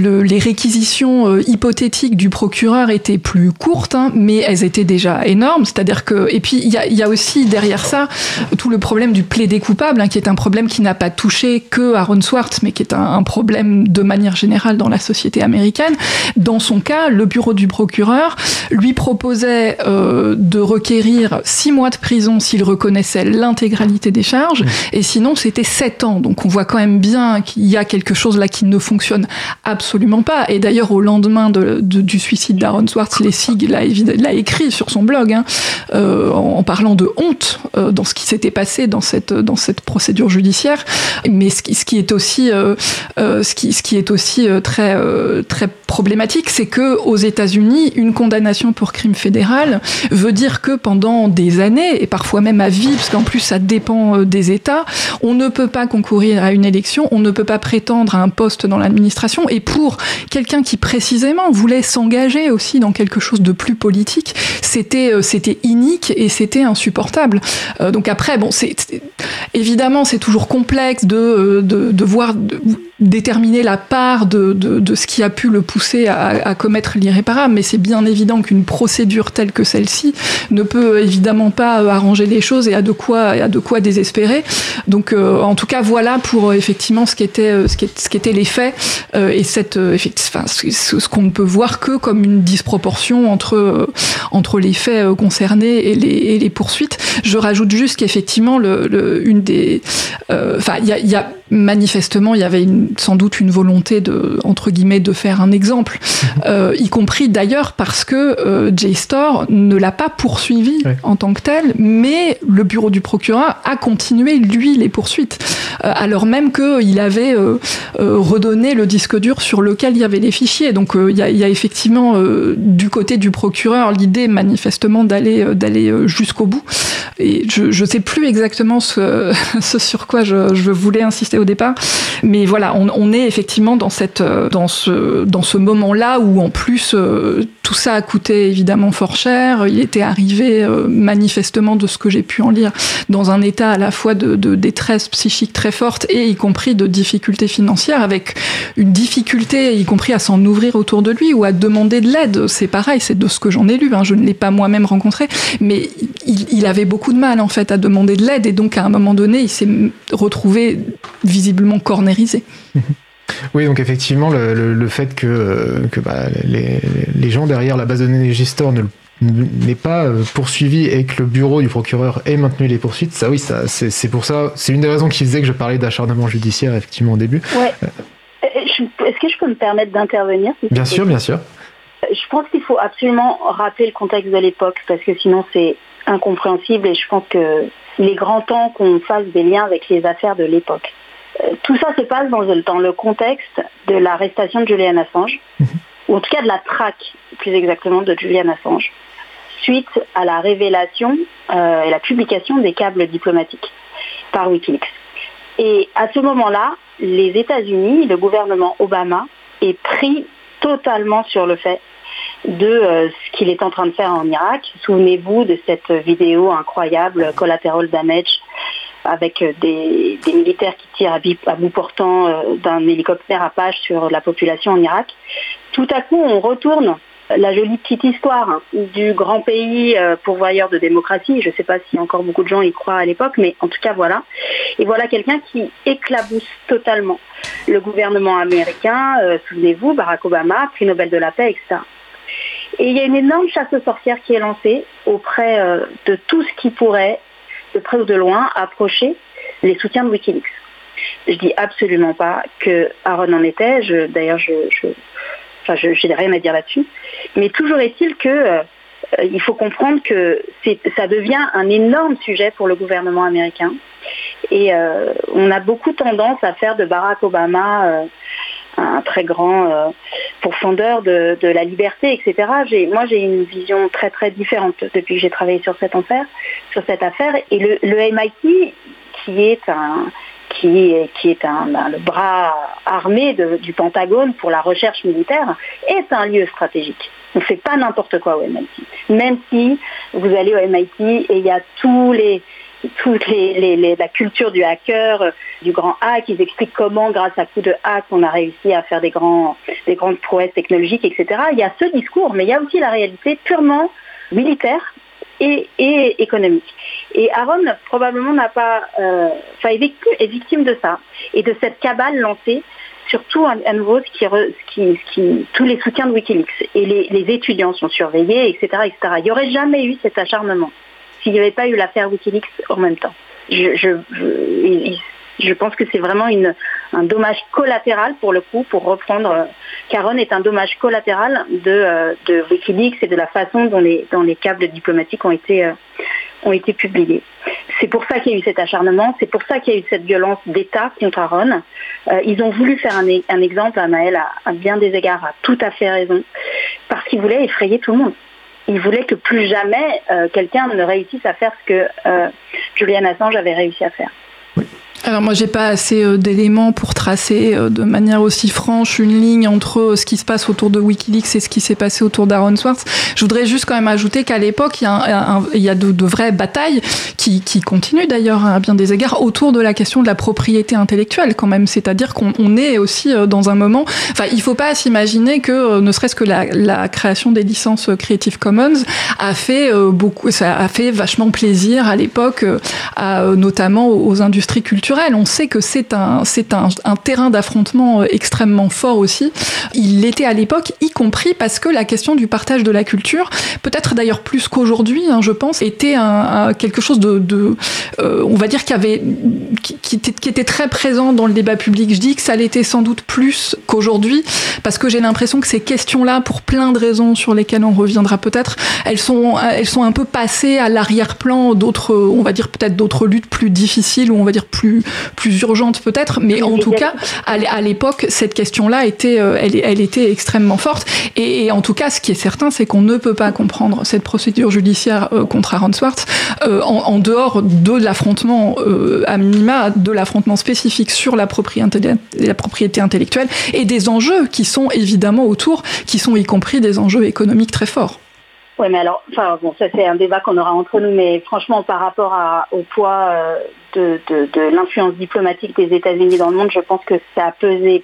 le- les réquisitions euh, hypothétiques du procureur étaient plus courtes, hein, mais elles étaient déjà énormes. C'est-à-dire que, et puis il y a, aussi derrière ça tout le problème du plaidé coupable, hein, qui est un problème qui n'a pas touché que Aaron Swartz, mais qui est un, un problème de manière générale dans la société américaine. Dans son cas, le bureau du procureur lui proposait euh, de requérir six mois de prison s'il reconnaissait l'intégralité des charges, et sinon c'était sept ans. Donc on voit quand même bien qu'il y a quelque chose là qui ne fonctionne absolument pas. Et d'ailleurs, au lendemain de- de- du suicide d'Aaron Swartz, Lessig l'a écrit sur son blog, hein, euh, en, parlant de honte euh, dans ce qui s'était passé dans cette, procédure judiciaire. Mais ce qui, est aussi, très, très problématique, c'est que aux États-Unis, une condamnation pour crime fédéral veut dire que pendant des années, et parfois même à vie, parce qu'en plus ça dépend euh, des États, on ne peut pas concourir à une élection, on ne peut pas prétendre à un poste dans l'administration. Et pour quelqu'un qui précisément voulait s'engager aussi dans quelque chose de plus politique, c'était euh, c'était inique et c'était insupportable. Euh, donc après, bon, c'est évidemment c'est toujours complexe de euh, de, de voir de- déterminer la part de, de, de ce qui a pu le pousser à, à commettre l'irréparable, mais c'est bien évident qu'une procédure telle que celle-ci ne peut évidemment pas euh, arranger les choses et a de quoi, a de quoi désespérer. Donc, euh, en tout cas, voilà pour euh, effectivement ce qu'étaient euh, ce qu'est- ce qu'étaient les faits euh, et cette, enfin, ce, qu'on ne peut voir que comme une disproportion entre entre les faits concernés et les, et les poursuites. Je rajoute juste qu'effectivement, le, le- une des, enfin, il y a, y a manifestement, il y avait une- sans doute une volonté de entre guillemets de faire un exemple, euh, y compris d'ailleurs parce que euh, JSTOR ne l'a pas poursuivi en tant que tel, mais le bureau du procureur a continué lui les poursuites, euh, alors même qu'il avait euh, redonné le disque dur sur lequel il y avait les fichiers. Donc il y, a, il y a effectivement du côté du procureur l'idée manifestement d'aller d'aller jusqu'au bout. Et je ne sais plus exactement ce, ce sur quoi je, je voulais insister au départ, mais voilà, on, on est effectivement dans cette euh, dans ce dans ce moment-là où en plus euh, tout ça a coûté évidemment fort cher. Il était arrivé euh, manifestement de ce que j'ai pu en lire dans un état à la fois de, détresse psychique très forte et y compris de difficultés financières, avec une difficulté, y compris à s'en ouvrir autour de lui ou à demander de l'aide. C'est pareil, c'est de ce que j'en ai lu. Hein. Je ne l'ai pas moi-même rencontré, mais il, il, avait beaucoup de mal en fait à demander de l'aide et donc à un moment donné, il s'est retrouvé visiblement cornérisé. Oui, donc effectivement, le, le, le fait que, que bah, les, les, gens derrière la base de données Gistor ne n'est pas euh, poursuivi et que le bureau du procureur ait maintenu les poursuites, ça oui, ça, c'est pour ça, c'est une des raisons qui faisait que je parlais d'acharnement judiciaire effectivement au début. Ouais. Est-ce que je peux me permettre d'intervenir Bien sûr, bien sûr. Je pense qu'il faut absolument rappeler le contexte de l'époque parce que sinon c'est incompréhensible et je pense que il est grand temps qu'on fasse des liens avec les affaires de l'époque. Tout ça se passe dans, dans le contexte de l'arrestation de Julian Assange, mmh. ou en tout cas de la traque, plus exactement, de Julian Assange, suite à la révélation euh, et la publication des câbles diplomatiques par Wikileaks. Et à ce moment-là, les États-Unis, le gouvernement Obama, est pris totalement sur le fait de euh, ce qu'il est en train de faire en Irak. Souvenez-vous de cette vidéo incroyable, Collateral Damage, avec des, des militaires qui tirent à, bout portant euh, d'un hélicoptère Apache sur la population en Irak. Tout à coup, on retourne la jolie petite histoire hein, du grand pays euh, pourvoyeur de démocratie. Je ne sais pas si encore beaucoup de gens y croient à l'époque, mais en tout cas voilà. Et voilà quelqu'un qui éclabousse totalement le gouvernement américain. Euh, Souvenez-vous, Barack Obama, prix Nobel de la paix, etc. Et il y a une énorme chasse aux sorcières qui est lancée auprès euh, de tout ce qui pourrait, de près ou de loin, approcher les soutiens de Wikileaks. Je dis absolument pas que Aaron en était. D'ailleurs, je, Enfin, je n'ai rien à dire là-dessus. Mais toujours est-il que euh, il faut comprendre que ça devient un énorme sujet pour le gouvernement américain. Et euh, on a beaucoup tendance à faire de Barack Obama euh, un très grand euh, pourfendeur de, de, la liberté, etc. Moi, j'ai une vision très très différente depuis que j'ai travaillé sur cette affaire. Sur cette affaire. Et le, MIT, qui est un, qui qui est un, un, le bras armé du Pentagone pour la recherche militaire, est un lieu stratégique. On ne fait pas n'importe quoi au MIT. Même si vous allez au MIT et il y a tous les, toute les, les, la culture du hacker, du grand hack, ils expliquent comment, grâce à coup de hack, on a réussi à faire des, grands, des grandes prouesses technologiques, etc. Il y a ce discours, mais il y a aussi la réalité purement militaire et, et économique. Et Aaron probablement n'a pas, euh, enfin est victime, est victime de ça et de cette cabale lancée surtout à, nouveau ce qui, ce qui, ce qui, tous les soutiens de Wikileaks et les, les, étudiants sont surveillés, etc., etc. Il n'y aurait jamais eu cet acharnement s'il n'y avait pas eu l'affaire Wikileaks en même temps. Je, pense que c'est vraiment un dommage collatéral pour le coup, pour reprendre. Caron est un dommage collatéral de, euh, de Wikileaks et de la façon dont les, câbles diplomatiques ont été, euh, ont été publiés. C'est pour ça qu'il y a eu cet acharnement, c'est pour ça qu'il y a eu cette violence d'État contre Aaron. Euh, ils ont voulu faire un, exemple, Anaël, à, à bien des égards, a tout à fait raison, parce qu'ils voulaient effrayer tout le monde il voulait que plus jamais euh, quelqu'un ne réussisse à faire ce que euh, Julian Assange avait réussi à faire. Alors moi j'ai pas assez euh, d'éléments pour tracer euh, de manière aussi franche une ligne entre euh, ce qui se passe autour de WikiLeaks et ce qui s'est passé autour d'Aaron Swartz. Je voudrais juste quand même ajouter qu'à l'époque il y a, a de, vraies batailles qui, qui continuent d'ailleurs à bien des égards autour de la question de la propriété intellectuelle quand même. C'est-à-dire qu'on on est aussi dans un moment. Enfin il faut pas s'imaginer que ne serait-ce que la, la, création des licences Creative Commons a fait beaucoup, ça a fait vachement plaisir à l'époque, notamment aux industries culturelles on sait que c'est un, c'est un, un terrain d'affrontement euh, extrêmement fort aussi. Il l'était à l'époque, y compris parce que la question du partage de la culture, peut-être d'ailleurs plus qu'aujourd'hui, hein, je pense, était un, quelque chose de, euh, on va dire, qui, était, qui était très présent dans le débat public. Je dis que ça l'était sans doute plus qu'aujourd'hui, parce que j'ai l'impression que ces questions-là, pour plein de raisons sur lesquelles on reviendra peut-être, elles sont, elles sont un peu passées à l'arrière-plan d'autres, on va dire peut-être d'autres luttes plus difficiles ou on va dire plus plus urgente peut-être, mais en tout cas, à l'époque, cette question-là était, euh, elle, elle, était extrêmement forte. Et, et, en tout cas, ce qui est certain, c'est qu'on ne peut pas comprendre cette procédure judiciaire euh, contre Aaron Swartz euh, en, en, dehors de l'affrontement euh, à minima, de l'affrontement spécifique sur la propriété, la propriété intellectuelle et des enjeux qui sont évidemment autour, qui sont y compris des enjeux économiques très forts. Oui, mais alors, enfin, bon, ça c'est un débat qu'on aura entre nous, mais franchement, par rapport au poids de, l'influence diplomatique des États-Unis dans le monde, je pense que ça a pesé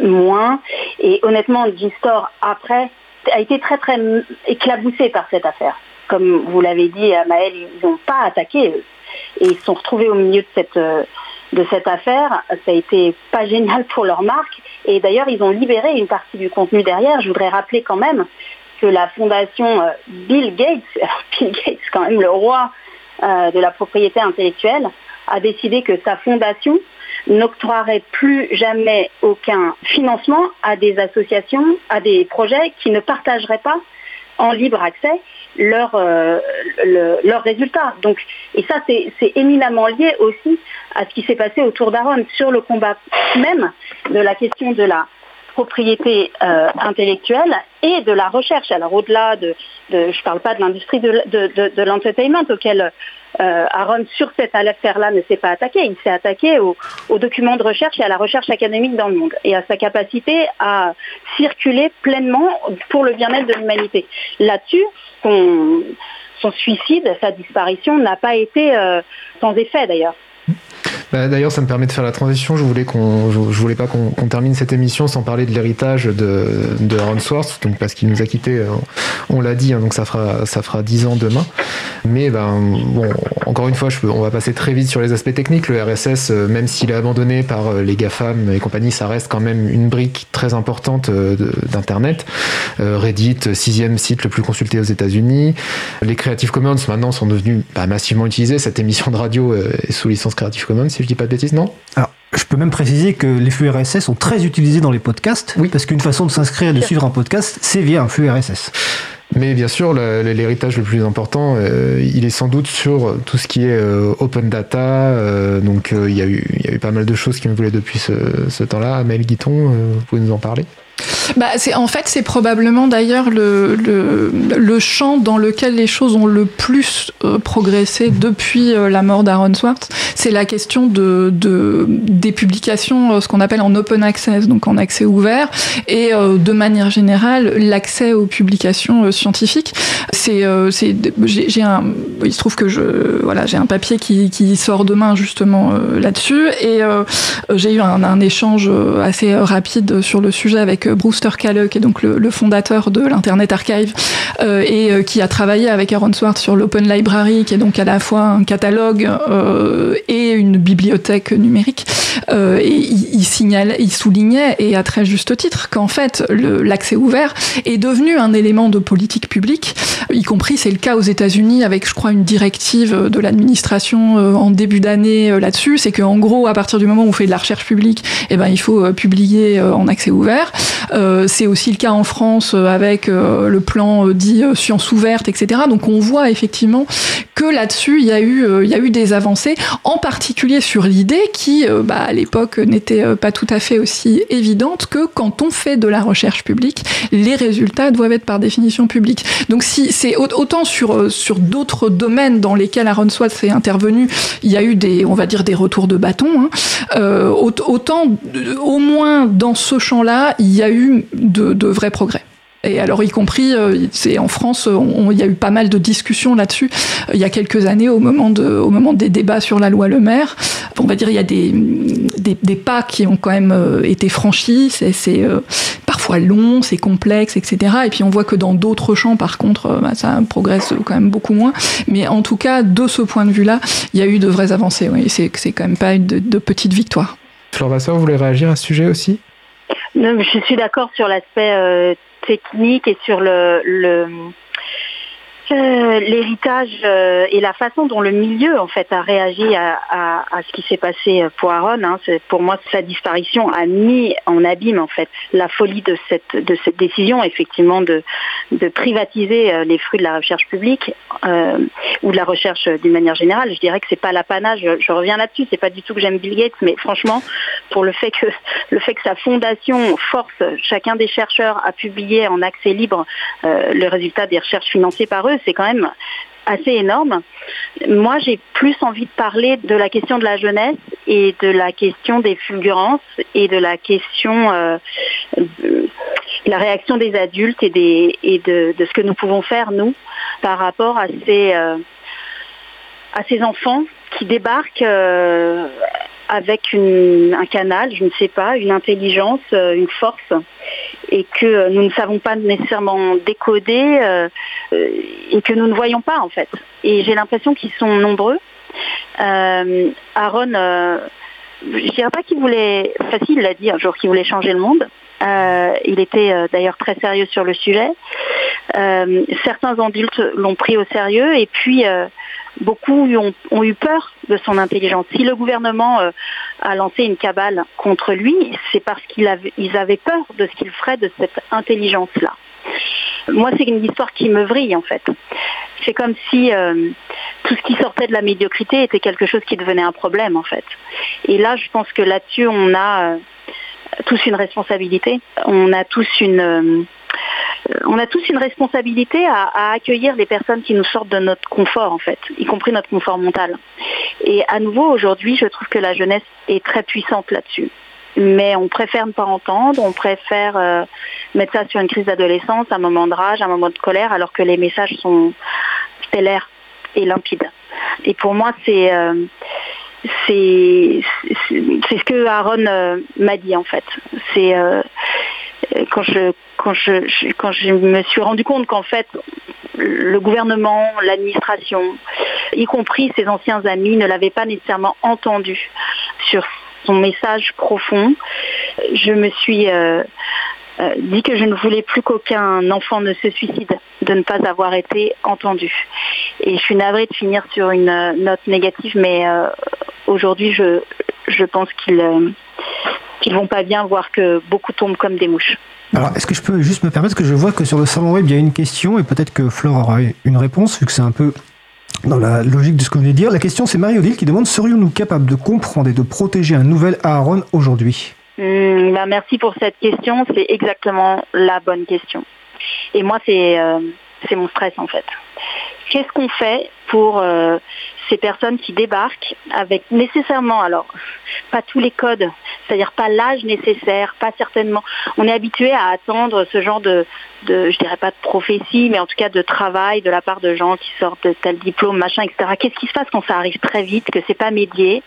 moins. Et honnêtement, G-Store, après, a été très très éclaboussé par cette affaire. Comme vous l'avez dit, Maël, ils n'ont pas attaqué eux. Et ils se sont retrouvés au milieu de cette, de cette affaire. Ça a été pas génial pour leur marque. Et d'ailleurs, ils ont libéré une partie du contenu derrière. Je voudrais rappeler quand même que la fondation euh, Bill Gates, Bill Gates, quand même le roi euh, de la propriété intellectuelle, a décidé que sa fondation n'octroierait plus jamais aucun financement à des associations, à des projets qui ne partageraient pas en libre accès leurs euh, résultats. Et ça, c'est éminemment lié aussi à ce qui s'est passé autour d'Aaron sur le combat même de la question de la propriété euh, intellectuelle et de la recherche. Alors au-delà de, je ne parle pas de l'industrie de, de, l'entertainment auquel euh, Aaron sur cette affaire-là ne s'est pas attaqué. Il s'est attaqué aux, documents de recherche et à la recherche académique dans le monde et à sa capacité à circuler pleinement pour le bien-être de l'humanité. Là-dessus, son, suicide, sa disparition n'a pas été euh, sans effet d'ailleurs. Bah, d'ailleurs, ça me permet de faire la transition. Je voulais voulais pas qu'on, termine cette émission sans parler de l'héritage de, de Aaron Swartz, donc parce qu'il nous a quittés, euh, on l'a dit, hein, donc ça fera, ça fera 10 ans demain. Mais ben, bon, encore une fois, on va passer très vite sur les aspects techniques. Le RSS, euh, même s'il est abandonné par euh, les GAFAM et compagnie, ça reste quand même une brique très importante d'Internet. Reddit, sixième site le plus consulté aux États-Unis. Les Creative Commons maintenant sont devenus bah, massivement utilisés. Cette émission de radio est sous licence Creative Commons si je dis pas de bêtises, non? Alors, je peux même préciser que les flux RSS sont très utilisés dans les podcasts. Oui. Parce qu'une façon de s'inscrire et de suivre un podcast, c'est via un flux RSS. Mais bien sûr, l'héritage le plus important, euh, il est sans doute sur tout ce qui est euh, open data. Euh, donc, il y, a eu, y a eu pas mal de choses qui me voulaient depuis ce, ce temps-là. Amel Guiton, vous pouvez nous en parler? Bah, en fait, c'est probablement d'ailleurs le, le, le, champ dans lequel les choses ont le plus euh, progressé depuis euh, la mort d'Aaron Swartz. C'est la question de, de des publications, euh, ce qu'on appelle en open access, donc en accès ouvert, et de manière générale l'accès aux publications scientifiques. C'est, j'ai, un, il se trouve que je, voilà, j'ai un papier qui, qui sort demain justement là-dessus, et j'ai eu un, un échange assez rapide sur le sujet avec Brewster Kalle, qui est donc le, fondateur de l'Internet Archive, euh, et euh, qui a travaillé avec Aaron Swartz sur l'Open Library, qui est donc à la fois un catalogue euh, et une bibliothèque numérique. et il, signale, il soulignait, et à très juste titre, qu'en fait, l'accès ouvert est devenu un élément de politique publique, y compris, c'est le cas aux États-Unis, avec, je crois, une directive de l'administration en début d'année là-dessus. C'est qu'en gros, à partir du moment où on fait de la recherche publique, eh ben, il faut publier en accès ouvert. Euh, c'est aussi le cas en France euh, avec euh, le plan dit science ouverte, etc. Donc on voit effectivement que là-dessus, il y, a eu, y a eu des avancées, en particulier sur l'idée qui, bah, à l'époque, n'était pas tout à fait aussi évidente que quand on fait de la recherche publique, les résultats doivent être par définition publics. Donc si c'est autant sur, sur d'autres domaines dans lesquels Aaron Swartz est intervenu, il y a eu des, on va dire, des retours de bâton, hein, autant, au moins dans ce champ-là, il y a eu de, vrais progrès. Et alors, y compris, euh, c'est en France, il y a eu pas mal de discussions là-dessus. Euh, il y a quelques années, au moment, des débats sur la loi Le Maire, on va dire, il y a des, pas qui ont quand même euh, été franchis. C'est parfois long, c'est complexe, etc. Et puis on voit que dans d'autres champs, par contre, bah, ça progresse quand même beaucoup moins. Mais en tout cas, de ce point de vue-là, il y a eu de vraies avancées. Oui. C'est quand même pas de, de petites victoires. Flore Vasseur, vous voulez réagir à ce sujet aussi? Je suis d'accord sur l'aspect euh, technique et sur le, l'héritage euh, et la façon dont le milieu en fait a réagi à, ce qui s'est passé pour Aaron. Hein. pour moi, sa disparition a mis en abîme en fait la folie de cette décision, effectivement, de privatiser euh, les fruits de la recherche publique ou de la recherche d'une manière générale. Je dirais que c'est pas l'apanage. Je, reviens là-dessus. C'est pas du tout que j'aime Bill Gates, mais franchement, pour le fait que le fait que sa fondation force chacun des chercheurs à publier en accès libre le résultat des recherches financées par eux c'est quand même assez énorme. Moi, j'ai plus envie de parler de la question de la jeunesse et de la question des fulgurances et de la question, euh, la réaction des adultes et, de, de, ce que nous pouvons faire, nous, par rapport à ces, euh, enfants qui débarquent euh, avec un canal, je ne sais pas, une intelligence, euh, une force, et que nous ne savons pas nécessairement décoder euh, euh, et que nous ne voyons pas en fait. Et j'ai l'impression qu'ils sont nombreux. Aaron, euh, je dirais pas qu'il voulait, facile l'a dit un jour, qu'il voulait changer le monde. Euh, il était euh, d'ailleurs très sérieux sur le sujet. Euh, certains adultes l'ont pris au sérieux et puis beaucoup ont, eu peur de son intelligence. Si le gouvernement a lancé une cabale contre lui, c'est parce qu'ils avaient, peur de ce qu'il ferait de cette intelligence-là. Moi, c'est une histoire qui me vrille en fait. C'est comme si tout ce qui sortait de la médiocrité était quelque chose qui devenait un problème en fait. Et là, je pense que là-dessus, on a tous une responsabilité. On a tous une euh, on a tous une responsabilité à, accueillir les personnes qui nous sortent de notre confort, en fait, y compris notre confort mental. Et à nouveau, aujourd'hui, je trouve que la jeunesse est très puissante là-dessus. Mais on préfère ne pas entendre, on préfère euh, mettre ça sur une crise d'adolescence, un moment de rage, un moment de colère, alors que les messages sont stellaires et limpides. Et pour moi, c'est euh, c'est ce que Aaron euh, m'a dit en fait. C'est quand je quand je, quand me suis rendu compte qu'en fait le gouvernement, l'administration, y compris ses anciens amis, ne l'avaient pas nécessairement entendu sur son message profond, je me suis euh, euh, dit que je ne voulais plus qu'aucun enfant ne se suicide de ne pas avoir été entendu. Et je suis navrée de finir sur une note négative, mais euh, aujourd'hui, je, je pense qu'ils euh, vont pas bien, voir que beaucoup tombent comme des mouches. Alors, est-ce que je peux juste me permettre, parce que je vois que sur le salon web, il y a une question, et peut-être que Flore aura une réponse, vu que c'est un peu dans la logique de ce que vous venez de dire. La question, c'est Marie-Odile qui demande serions-nous capables de comprendre et de protéger un nouvel Aaron aujourd'hui? Mmh, bah Merci pour cette question. C'est exactement la bonne question. Et moi, c'est euh, mon stress en fait. Qu'est-ce qu'on fait pour euh, ces personnes qui débarquent avec nécessairement, alors pas tous les codes, c'est-à-dire pas l'âge nécessaire, pas certainement. On est habitué à attendre ce genre de, de, je dirais pas de prophétie, mais en tout cas de travail de la part de gens qui sortent de tel diplôme, machin, etc. Qu'est-ce qui se passe quand ça arrive très vite, que c'est pas médié,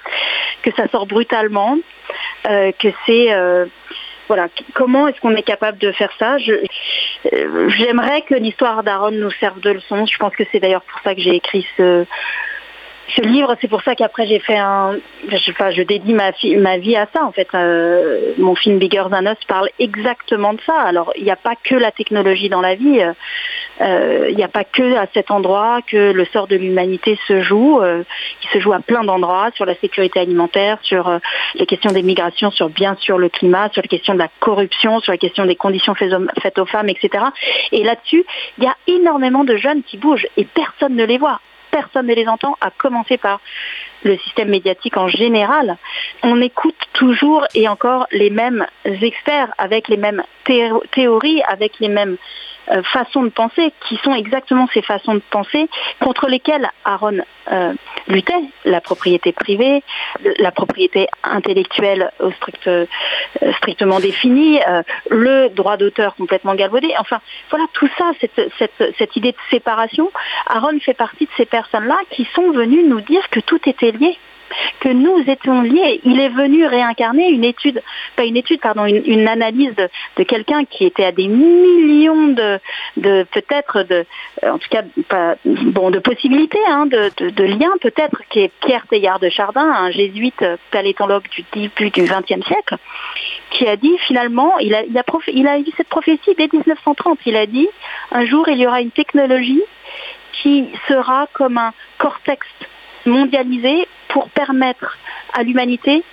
que ça sort brutalement, euh, que c'est euh, voilà, comment est-ce qu'on est capable de faire ça? J'aimerais que l'histoire d'Aaron nous serve de leçon. Je pense que c'est d'ailleurs pour ça que j'ai écrit ce, ce livre, c'est pour ça qu'après j'ai fait un, je dédie ma, ma vie à ça en fait. Euh, mon film Bigger Than Us parle exactement de ça. Alors il n'y a pas que la technologie dans la vie, euh, il n'y a pas que à cet endroit que le sort de l'humanité se joue. Euh, il se joue à plein d'endroits sur la sécurité alimentaire, sur euh, les questions des migrations, sur bien sûr le climat, sur les questions de la corruption, sur les questions des conditions faites aux femmes, etc. Et là-dessus, il y a énormément de jeunes qui bougent et personne ne les voit personne ne les entend, à commencer par le système médiatique en général. On écoute toujours et encore les mêmes experts avec les mêmes théories, avec les mêmes euh, façons de penser, qui sont exactement ces façons de penser contre lesquelles Aaron euh, luttait, la propriété privée, la propriété intellectuelle euh, strictement définie, le droit d'auteur complètement galvaudé. Enfin, voilà, tout ça, cette idée de séparation, Aaron fait partie de ces personnes-là qui sont venues nous dire que tout était lié que nous étions liés. Il est venu réincarner une étude, pas une étude, pardon, une, analyse de, quelqu'un qui était à des millions de, peut-être de, en tout cas, bon, de possibilités, hein, de, liens peut-être, qui est Pierre Teilhard de Chardin, un jésuite paléontologue du début du XXe siècle, qui a dit finalement, il a, il a, il a eu cette prophétie dès 1930. Il a dit un jour il y aura une technologie qui sera comme un cortex mondialisé pour permettre à l'humanité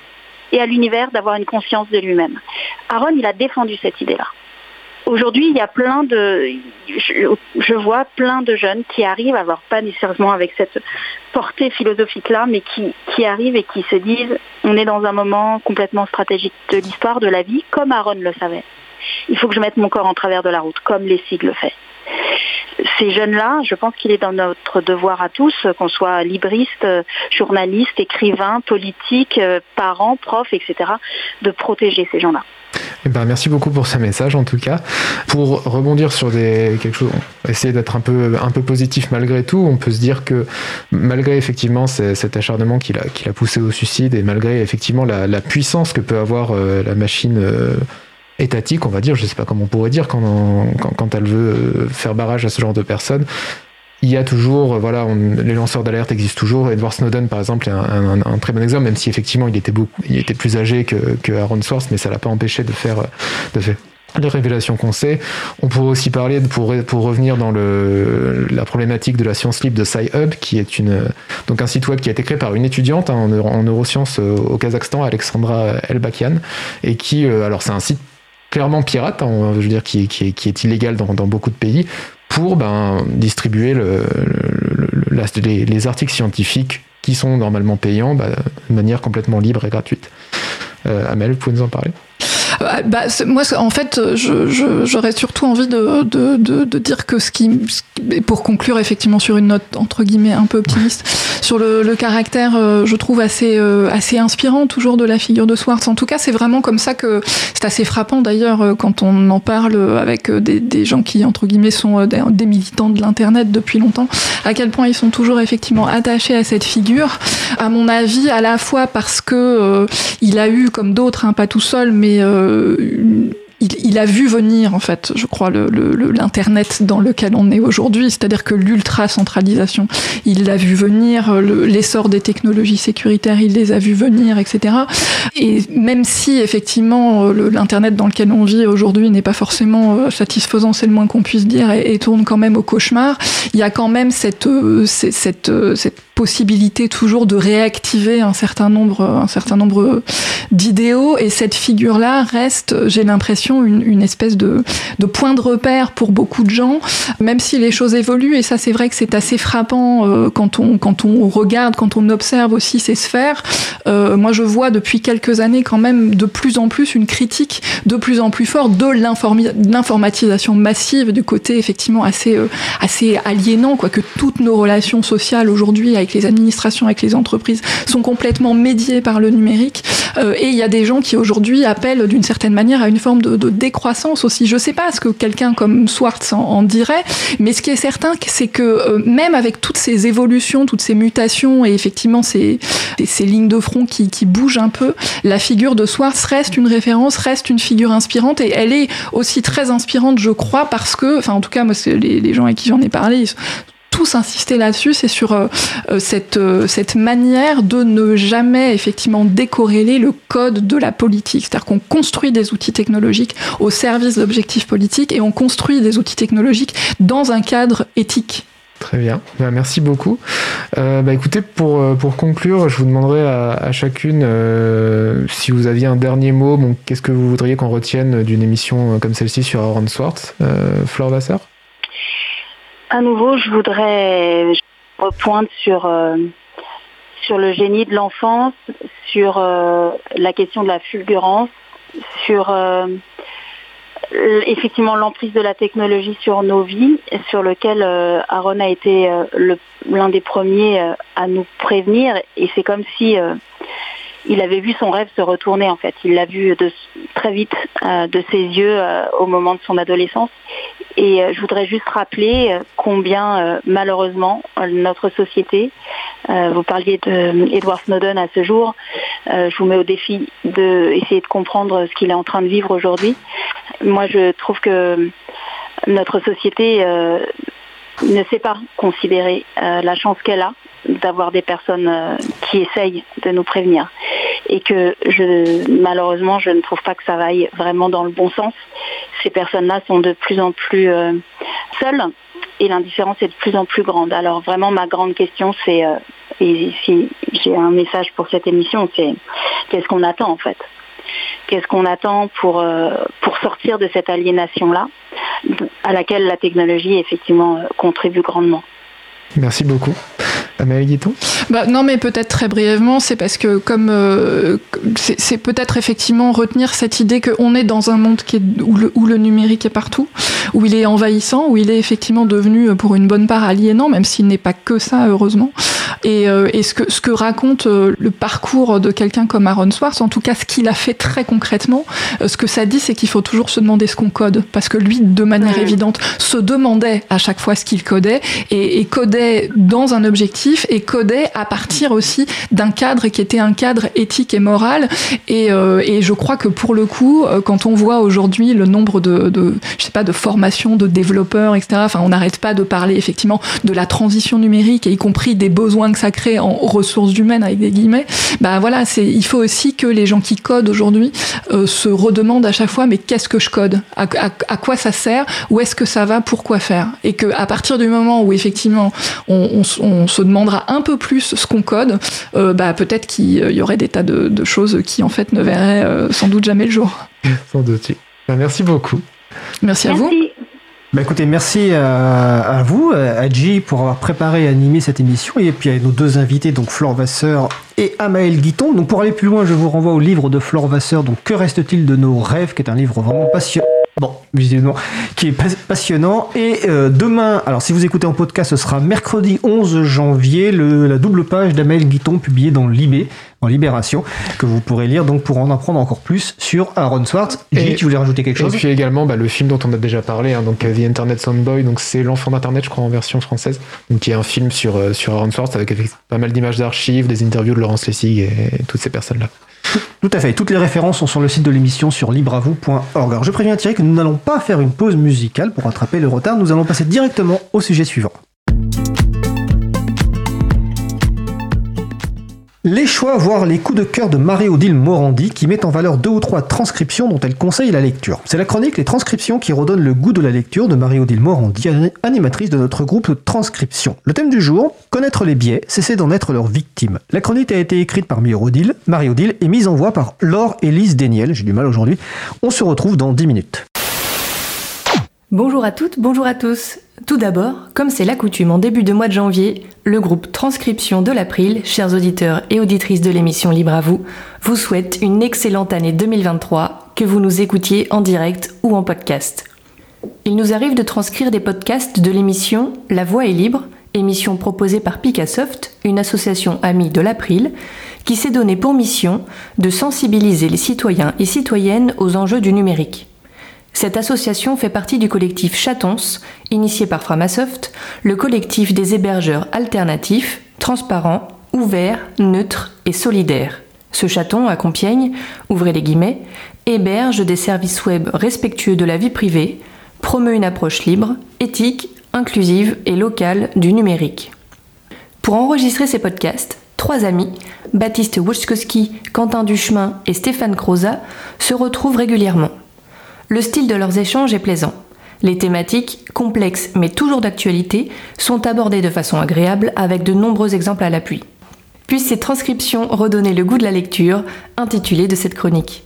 et à l'univers d'avoir une conscience de lui-même. Aaron, il a défendu cette idée-là. Aujourd'hui, il y a plein de, je, vois plein de jeunes qui arrivent, alors pas nécessairement avec cette portée philosophique-là, mais qui, qui arrivent et qui se disent, on est dans un moment complètement stratégique de l'histoire, de la vie, comme Aaron le savait. Il faut que je mette mon corps en travers de la route, comme Lessig le fait ces jeunes-là, je pense qu'il est dans notre devoir à tous, qu'on soit libriste, journaliste, écrivain, politique, parents, profs, etc., de protéger ces gens-là. Eh ben, merci beaucoup pour ce message en tout cas. Pour rebondir sur quelque chose, essayer d'être un peu, un peu positif malgré tout, on peut se dire que malgré effectivement cet acharnement qui l'a, poussé au suicide et malgré effectivement la, puissance que peut avoir euh, la machine euh, étatique, on va dire, je sais pas comment on pourrait dire, quand, quand, elle veut euh, faire barrage à ce genre de personnes, il y a toujours, voilà, les lanceurs d'alerte existent toujours. Edward Snowden, par exemple, est un, très bon exemple, même si effectivement il était, beaucoup, il était plus âgé que, que Aaron Swartz, mais ça l'a pas empêché de faire, de faire les révélations qu'on sait. On pourrait aussi parler, pour, pour revenir dans le, la problématique de la science libre de SciHub, qui est une, donc un site web qui a été créé par une étudiante hein, en, en, neurosciences euh, au Kazakhstan, Alexandra Elbakian, et qui, euh, alors c'est un site clairement pirate, hein, je veux dire, qui, est, illégal dans, beaucoup de pays, pour ben, distribuer le, le, les, les, articles scientifiques qui sont normalement payants ben, de manière complètement libre et gratuite. Euh, Amel, vous pouvez nous en parler? Bah, moi, en fait, j'aurais surtout envie de, de, de, de, dire que ce qui, pour conclure effectivement sur une note entre guillemets un peu optimiste, sur le, le caractère, euh, je trouve assez euh, assez inspirant toujours de la figure de Swartz. En tout cas, c'est vraiment comme ça que c'est assez frappant d'ailleurs euh, quand on en parle avec des, gens qui entre guillemets sont des, des militants de l'internet depuis longtemps, à quel point ils sont toujours effectivement attachés à cette figure. À mon avis, à la fois parce que il a eu comme d'autres, hein, pas tout seul, mais euh, euh, une il, a vu venir, en fait, je crois, l'Internet dans lequel on est aujourd'hui, c'est-à-dire que l'ultra-centralisation, il l'a vu venir, l'essor des technologies sécuritaires, il les a vu venir, etc. Et même si, effectivement, l'Internet dans lequel on vit aujourd'hui n'est pas forcément euh, satisfaisant, c'est le moins qu'on puisse dire, et, tourne quand même au cauchemar, il y a quand même cette, euh, cette, cette possibilité toujours de réactiver un certain nombre, un certain nombre d'idéaux, et cette figure-là reste, j'ai l'impression, une, espèce de, point de repère pour beaucoup de gens, même si les choses évoluent, et ça c'est vrai que c'est assez frappant euh, quand, on, quand on regarde, quand on observe aussi ces sphères. Euh, moi je vois depuis quelques années quand même de plus en plus une critique de plus en plus forte de l'informatisation massive du côté effectivement assez, euh, assez aliénant, quoi, que toutes nos relations sociales aujourd'hui avec les administrations, avec les entreprises, sont complètement médiées par le numérique. Et il y a des gens qui aujourd'hui appellent d'une certaine manière à une forme de, de décroissance aussi. Je ne sais pas ce que quelqu'un comme Swartz en, dirait, mais ce qui est certain, c'est que euh, même avec toutes ces évolutions, toutes ces mutations et effectivement ces, ces lignes de front qui, qui bougent un peu, la figure de Swartz reste une référence, reste une figure inspirante et elle est aussi très inspirante, je crois, parce que, enfin en tout cas, moi, les, les gens avec qui j'en ai parlé, ils tous insister là-dessus, c'est sur euh, cette, euh, cette manière de ne jamais effectivement décorréler le code de la politique. C'est-à-dire qu'on construit des outils technologiques au service d'objectifs politiques et on construit des outils technologiques dans un cadre éthique. Très bien, ben, merci beaucoup. Euh, bah, écoutez, pour, pour conclure, je vous demanderai à, chacune euh, si vous aviez un dernier mot. Qu'est-ce que vous voudriez qu'on retienne d'une émission comme celle-ci sur Aaron Swartz euh, Fleur Vasseur? À nouveau, je voudrais repoindre sur, euh, sur le génie de l'enfance, sur euh, la question de la fulgurance, sur euh, effectivement l'emprise de la technologie sur nos vies, sur lequel Aaron a été l'un des premiers à nous prévenir. Et c'est comme si il avait vu son rêve se retourner en fait. Il l'a vu de, très vite de ses yeux au moment de son adolescence. Et euh, je voudrais juste rappeler euh, combien, euh, malheureusement, notre société, vous parliez d'Edward Snowden à ce jour, je vous mets au défi d'essayer de comprendre ce qu'il est en train de vivre aujourd'hui. Moi, je trouve que notre société ne sait pas considérer la chance qu'elle a d'avoir des personnes qui essayent de nous prévenir et que je, malheureusement je ne trouve pas que ça vaille vraiment dans le bon sens. Ces personnes-là sont de plus en plus euh, seules et l'indifférence est de plus en plus grande. Alors vraiment ma grande question c'est, euh, et si j'ai un message pour cette émission, c'est qu'est-ce qu'on attend en fait? Qu'est-ce qu'on attend euh, pour sortir de cette aliénation-là, à laquelle la technologie effectivement contribue grandement? Merci beaucoup. Amélie bah, Non, mais peut-être très brièvement, c'est parce que comme euh, c'est peut-être effectivement retenir cette idée qu'on est dans un monde qui est, où, le, où le numérique est partout, où il est envahissant, où il est effectivement devenu pour une bonne part aliénant, même s'il n'est pas que ça, heureusement. Et, euh, et ce, que, ce que raconte euh, le parcours de quelqu'un comme Aaron Swartz, en tout cas ce qu'il a fait très concrètement, euh, ce que ça dit, c'est qu'il faut toujours se demander ce qu'on code. Parce que lui, de manière évidente, se demandait à chaque fois ce qu'il codait et, et, codait dans un objectif et codait à partir aussi d'un cadre qui était un cadre éthique et moral. Et, euh, et je crois que pour le coup, quand on voit aujourd'hui le nombre de, de, je sais pas, de formations de développeurs, etc., enfin, on n'arrête pas de parler effectivement de la transition numérique et y compris des besoins que ça crée en ressources humaines avec des guillemets, bah voilà, il faut aussi que les gens qui codent aujourd'hui euh, se redemandent à chaque fois mais qu'est-ce que je code? À, quoi ça sert? Où est-ce que ça va? Pourquoi faire? Et que à partir du moment où effectivement on, on, se demandera un peu plus ce qu'on code, euh, bah peut-être qu'il y aurait des tas de, de, choses qui en fait ne verraient euh, sans doute jamais le jour. Sans doute. Merci beaucoup. Merci, Merci. à vous. Bah écoutez, merci à, à vous, à G, pour avoir préparé et animé cette émission, et puis à nos deux invités, donc Flore Vasseur et Amaël Guiton. Donc pour aller plus loin, je vous renvoie au livre de Flore Vasseur, donc Que reste-t-il de nos rêves, qui est un livre vraiment passionnant. Bon, visiblement, qui est passionnant. Et euh, demain, alors si vous écoutez en podcast, ce sera mercredi 11 janvier, le, la double page d'Amael Guiton publiée dans Libé, en Libération, que vous pourrez lire donc pour en apprendre encore plus sur Aaron Swartz. J, tu voulais rajouter quelque chose? Et puis également bah, le film dont on a déjà parlé, hein, donc The Internet Soundboy, donc c'est l'enfant d'Internet, je crois, en version française, donc qui est un film sur, euh, sur Aaron Swartz avec, avec pas mal d'images d'archives, des interviews de Laurence Lessig et, et toutes ces personnes-là. Tout à fait. Toutes les références sont sur le site de l'émission sur libravou.org. Je préviens Thierry que nous n'allons pas faire une pause musicale pour rattraper le retard. Nous allons passer directement au sujet suivant. Les choix, voire les coups de cœur de Marie-Odile Morandi qui met en valeur deux ou trois transcriptions dont elle conseille la lecture. C'est la chronique Les transcriptions qui redonne le goût de la lecture de Marie-Odile Morandi, animatrice de notre groupe Transcription. Le thème du jour, connaître les biais, cesser d'en être leur victime. La chronique a été écrite par Marie-Odile, Marie-Odile et mise en voix par Laure Élise Déniel, j'ai du mal aujourd'hui. On se retrouve dans 10 minutes. Bonjour à toutes, bonjour à tous. Tout d'abord, comme c'est la coutume en début de mois de janvier, le groupe Transcription de l'April, chers auditeurs et auditrices de l'émission Libre à vous, vous souhaite une excellente année 2023, que vous nous écoutiez en direct ou en podcast. Il nous arrive de transcrire des podcasts de l'émission La Voix est libre, émission proposée par Picassoft, une association amie de l'April, qui s'est donné pour mission de sensibiliser les citoyens et citoyennes aux enjeux du numérique. Cette association fait partie du collectif Chatons, initié par Framasoft, le collectif des hébergeurs alternatifs, transparents, ouverts, neutres et solidaires. Ce chaton, à Compiègne, ouvrez les guillemets, héberge des services web respectueux de la vie privée, promeut une approche libre, éthique, inclusive et locale du numérique. Pour enregistrer ces podcasts, trois amis, Baptiste Wojtkowski, Quentin Duchemin et Stéphane Croza, se retrouvent régulièrement. Le style de leurs échanges est plaisant. Les thématiques, complexes mais toujours d'actualité, sont abordées de façon agréable avec de nombreux exemples à l'appui. Puissent ces transcriptions redonner le goût de la lecture, intitulée de cette chronique.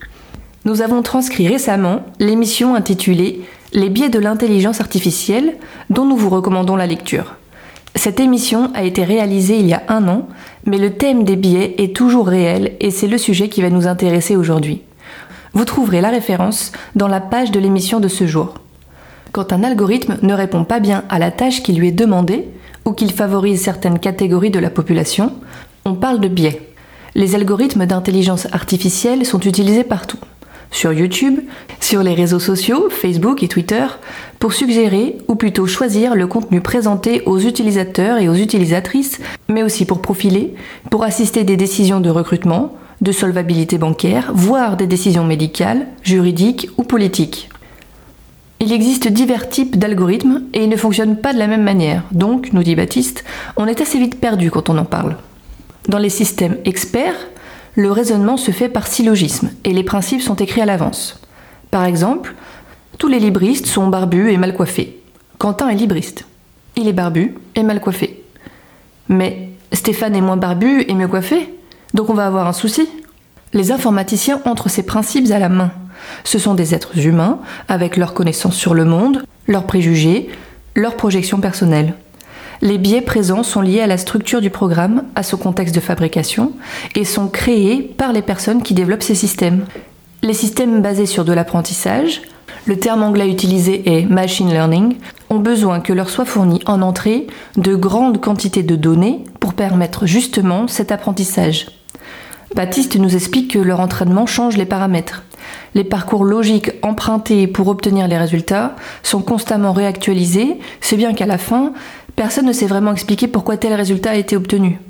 Nous avons transcrit récemment l'émission intitulée Les biais de l'intelligence artificielle, dont nous vous recommandons la lecture. Cette émission a été réalisée il y a un an, mais le thème des biais est toujours réel et c'est le sujet qui va nous intéresser aujourd'hui. Vous trouverez la référence dans la page de l'émission de ce jour. Quand un algorithme ne répond pas bien à la tâche qui lui est demandée, ou qu'il favorise certaines catégories de la population, on parle de biais. Les algorithmes d'intelligence artificielle sont utilisés partout. Sur YouTube, sur les réseaux sociaux, Facebook et Twitter, pour suggérer ou plutôt choisir le contenu présenté aux utilisateurs et aux utilisatrices, mais aussi pour profiler, pour assister des décisions de recrutement, de solvabilité bancaire, voire des décisions médicales, juridiques ou politiques. Il existe divers types d'algorithmes et ils ne fonctionnent pas de la même manière, donc, nous dit Baptiste, on est assez vite perdu quand on en parle. Dans les systèmes experts, le raisonnement se fait par syllogisme et les principes sont écrits à l'avance. Par exemple, tous les libristes sont barbus et mal coiffés. Quentin est libriste. Il est barbu et mal coiffé. Mais Stéphane est moins barbu et mieux coiffé? Donc on va avoir un souci. Les informaticiens ont ces principes à la main. Ce sont des êtres humains, avec leurs connaissances sur le monde, leurs préjugés, leurs projections personnelles. Les biais présents sont liés à la structure du programme, à son contexte de fabrication, et sont créés par les personnes qui développent ces systèmes. Les systèmes basés sur de l'apprentissage, le terme anglais utilisé est machine learning, ont besoin que leur soit fourni en entrée de grandes quantités de données pour permettre justement cet apprentissage. Baptiste nous explique que leur entraînement change les paramètres. Les parcours logiques empruntés pour obtenir les résultats sont constamment réactualisés, c'est bien qu'à la fin, personne ne sait vraiment expliquer pourquoi tel résultat a été obtenu.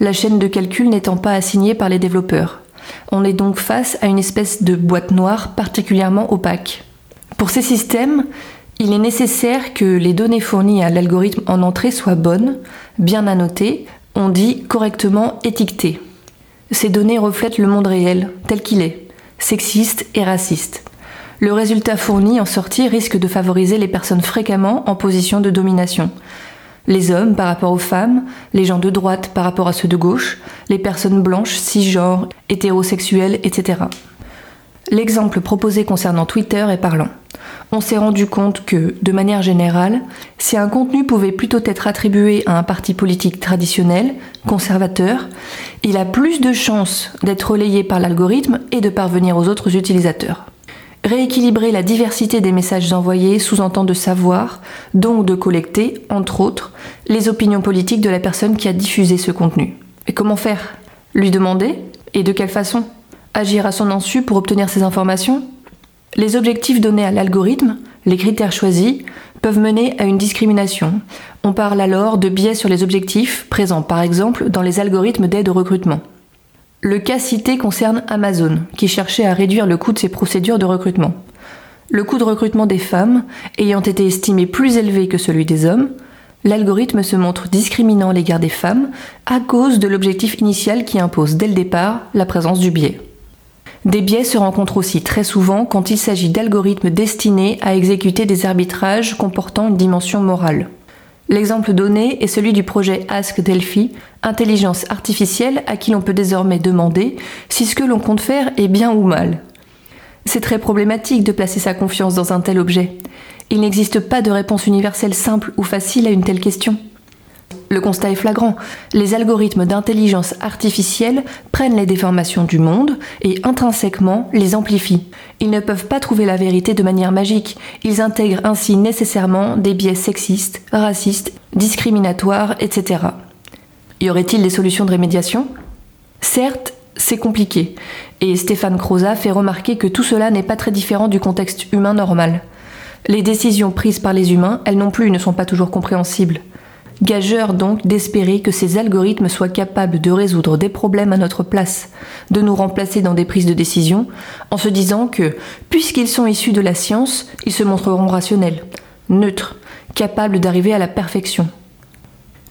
La chaîne de calcul n'étant pas assignée par les développeurs. On est donc face à une espèce de boîte noire particulièrement opaque. Pour ces systèmes, il est nécessaire que les données fournies à l'algorithme en entrée soient bonnes, bien annotées, on dit correctement étiquetées. Ces données reflètent le monde réel, tel qu'il est, sexiste et raciste. Le résultat fourni en sortie risque de favoriser les personnes fréquemment en position de domination. Les hommes par rapport aux femmes, les gens de droite par rapport à ceux de gauche, les personnes blanches, cisgenres, hétérosexuelles, etc. L'exemple proposé concernant Twitter est parlant. On s'est rendu compte que, de manière générale, si un contenu pouvait plutôt être attribué à un parti politique traditionnel, conservateur, il a plus de chances d'être relayé par l'algorithme et de parvenir aux autres utilisateurs. Rééquilibrer la diversité des messages envoyés sous-entend de savoir, donc de collecter, entre autres, les opinions politiques de la personne qui a diffusé ce contenu. Et comment faire? Lui demander? Et de quelle façon? Agir à son insu pour obtenir ces informations? Les objectifs donnés à l'algorithme, les critères choisis, peuvent mener à une discrimination. On parle alors de biais sur les objectifs, présents par exemple dans les algorithmes d'aide au recrutement. Le cas cité concerne Amazon, qui cherchait à réduire le coût de ses procédures de recrutement. Le coût de recrutement des femmes ayant été estimé plus élevé que celui des hommes, l'algorithme se montre discriminant à l'égard des femmes à cause de l'objectif initial qui impose dès le départ la présence du biais. Des biais se rencontrent aussi très souvent quand il s'agit d'algorithmes destinés à exécuter des arbitrages comportant une dimension morale. L'exemple donné est celui du projet Ask Delphi, intelligence artificielle à qui l'on peut désormais demander si ce que l'on compte faire est bien ou mal. C'est très problématique de placer sa confiance dans un tel objet. Il n'existe pas de réponse universelle simple ou facile à une telle question. Le constat est flagrant. Les algorithmes d'intelligence artificielle prennent les déformations du monde et intrinsèquement les amplifient. Ils ne peuvent pas trouver la vérité de manière magique. Ils intègrent ainsi nécessairement des biais sexistes, racistes, discriminatoires, etc. Y aurait-il des solutions de rémédiation? Certes, c'est compliqué. Et Stéphane Croza fait remarquer que tout cela n'est pas très différent du contexte humain normal. Les décisions prises par les humains, elles non plus, ne sont pas toujours compréhensibles. Gageur donc d'espérer que ces algorithmes soient capables de résoudre des problèmes à notre place, de nous remplacer dans des prises de décision, en se disant que, puisqu'ils sont issus de la science, ils se montreront rationnels, neutres, capables d'arriver à la perfection.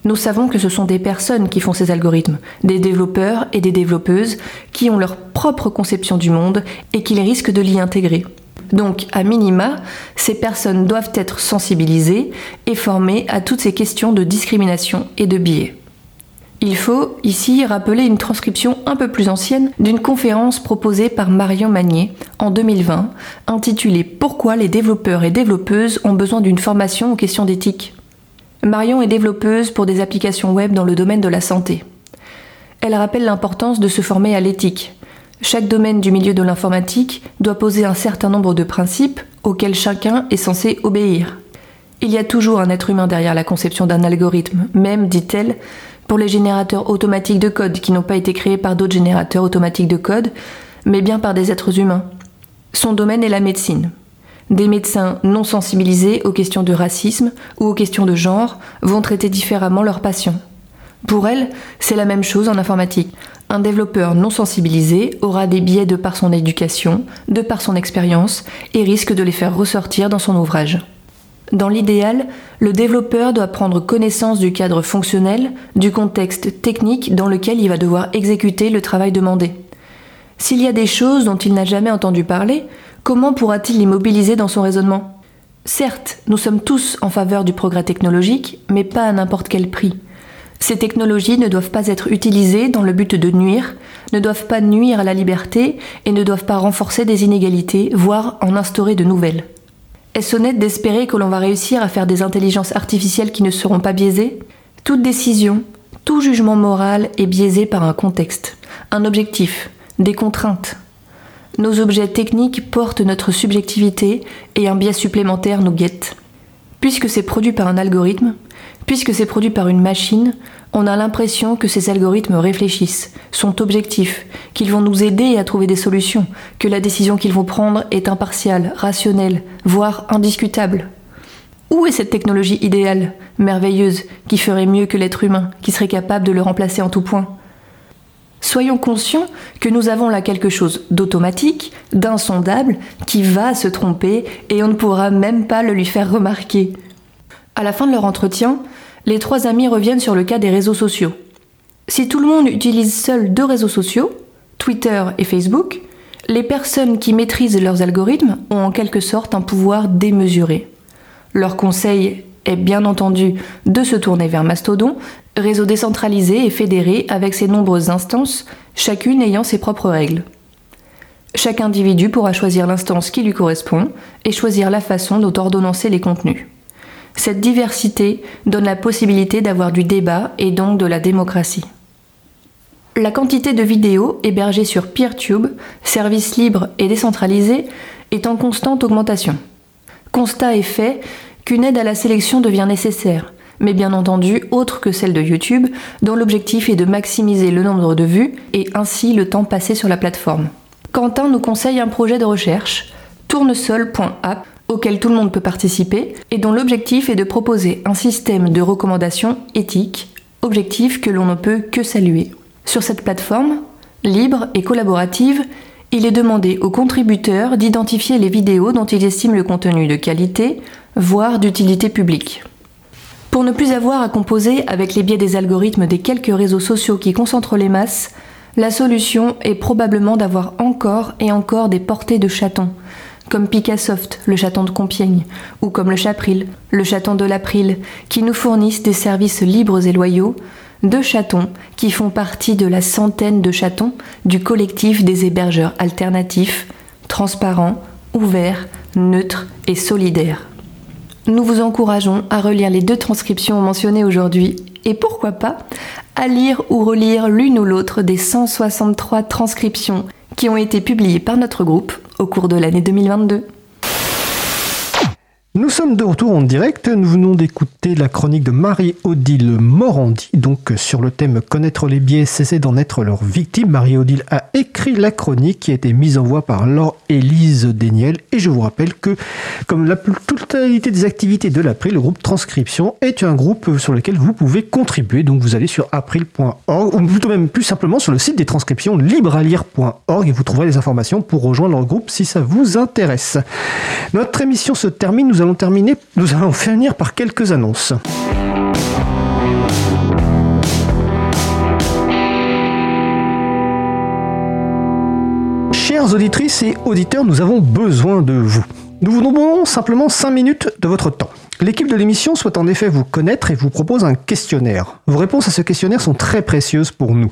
Nous savons que ce sont des personnes qui font ces algorithmes, des développeurs et des développeuses qui ont leur propre conception du monde et qui risquent de l'y intégrer. Donc, à minima, ces personnes doivent être sensibilisées et formées à toutes ces questions de discrimination et de biais. Il faut ici rappeler une transcription un peu plus ancienne d'une conférence proposée par Marion Magnier en 2020, intitulée Pourquoi les développeurs et développeuses ont besoin d'une formation aux questions d'éthique? Marion est développeuse pour des applications web dans le domaine de la santé. Elle rappelle l'importance de se former à l'éthique, chaque domaine du milieu de l'informatique doit poser un certain nombre de principes auxquels chacun est censé obéir. Il y a toujours un être humain derrière la conception d'un algorithme, même, dit-elle, pour les générateurs automatiques de code qui n'ont pas été créés par d'autres générateurs automatiques de code, mais bien par des êtres humains. Son domaine est la médecine. Des médecins non sensibilisés aux questions de racisme ou aux questions de genre vont traiter différemment leurs patients. Pour elle, c'est la même chose en informatique. Un développeur non sensibilisé aura des biais de par son éducation, de par son expérience, et risque de les faire ressortir dans son ouvrage. Dans l'idéal, le développeur doit prendre connaissance du cadre fonctionnel, du contexte technique dans lequel il va devoir exécuter le travail demandé. S'il y a des choses dont il n'a jamais entendu parler, comment pourra-t-il les mobiliser dans son raisonnement? Certes, nous sommes tous en faveur du progrès technologique, mais pas à n'importe quel prix. Ces technologies ne doivent pas être utilisées dans le but de nuire, ne doivent pas nuire à la liberté et ne doivent pas renforcer des inégalités, voire en instaurer de nouvelles. Est-ce honnête d'espérer que l'on va réussir à faire des intelligences artificielles qui ne seront pas biaisées? Toute décision, tout jugement moral est biaisé par un contexte, un objectif, des contraintes. Nos objets techniques portent notre subjectivité et un biais supplémentaire nous guette. Puisque c'est produit par un algorithme, puisque c'est produit par une machine, on a l'impression que ces algorithmes réfléchissent, sont objectifs, qu'ils vont nous aider à trouver des solutions, que la décision qu'ils vont prendre est impartiale, rationnelle, voire indiscutable. Où est cette technologie idéale, merveilleuse, qui ferait mieux que l'être humain, qui serait capable de le remplacer en tout point? Soyons conscients que nous avons là quelque chose d'automatique, d'insondable, qui va se tromper et on ne pourra même pas le lui faire remarquer. À la fin de leur entretien, les trois amis reviennent sur le cas des réseaux sociaux. Si tout le monde utilise seul deux réseaux sociaux, Twitter et Facebook, les personnes qui maîtrisent leurs algorithmes ont en quelque sorte un pouvoir démesuré. Leur conseil est bien entendu de se tourner vers Mastodon, réseau décentralisé et fédéré avec ses nombreuses instances, chacune ayant ses propres règles. Chaque individu pourra choisir l'instance qui lui correspond et choisir la façon dont ordonnancer les contenus. Cette diversité donne la possibilité d'avoir du débat et donc de la démocratie. La quantité de vidéos hébergées sur PeerTube, service libre et décentralisé, est en constante augmentation. Constat est fait qu'une aide à la sélection devient nécessaire, mais bien entendu autre que celle de YouTube, dont l'objectif est de maximiser le nombre de vues et ainsi le temps passé sur la plateforme. Quentin nous conseille un projet de recherche, tournesol.app, auquel tout le monde peut participer et dont l'objectif est de proposer un système de recommandations éthiques, objectif que l'on ne peut que saluer. Sur cette plateforme, libre et collaborative, il est demandé aux contributeurs d'identifier les vidéos dont ils estiment le contenu de qualité, voire d'utilité publique. Pour ne plus avoir à composer avec les biais des algorithmes des quelques réseaux sociaux qui concentrent les masses, la solution est probablement d'avoir encore et encore des portées de chatons, comme Picassoft, le chaton de Compiègne, ou comme le Chapril, le chaton de l'April, qui nous fournissent des services libres et loyaux, deux chatons qui font partie de la centaine de chatons du collectif des hébergeurs alternatifs, transparents, ouverts, neutres et solidaires. Nous vous encourageons à relire les deux transcriptions mentionnées aujourd'hui et pourquoi pas à lire ou relire l'une ou l'autre des 163 transcriptions qui ont été publiées par notre groupe au cours de l'année 2022. Nous sommes de retour en direct. Nous venons d'écouter la chronique de Marie-Odile Morandi, donc sur le thème Connaître les biais, cesser d'en être leur victime. Marie-Odile a écrit la chronique qui a été mise en voie par Laure-Élise Déniel. Et je vous rappelle que, comme la totalité des activités de l'April, le groupe Transcription est un groupe sur lequel vous pouvez contribuer. Donc vous allez sur april.org, ou plutôt même plus simplement sur le site des transcriptions librealire.org et vous trouverez les informations pour rejoindre leur groupe si ça vous intéresse. Notre émission se termine. Allons terminer, nous allons finir par quelques annonces. Chères auditrices et auditeurs, nous avons besoin de vous. Nous vous demandons simplement 5 minutes de votre temps. L'équipe de l'émission souhaite en effet vous connaître et vous propose un questionnaire. Vos réponses à ce questionnaire sont très précieuses pour nous.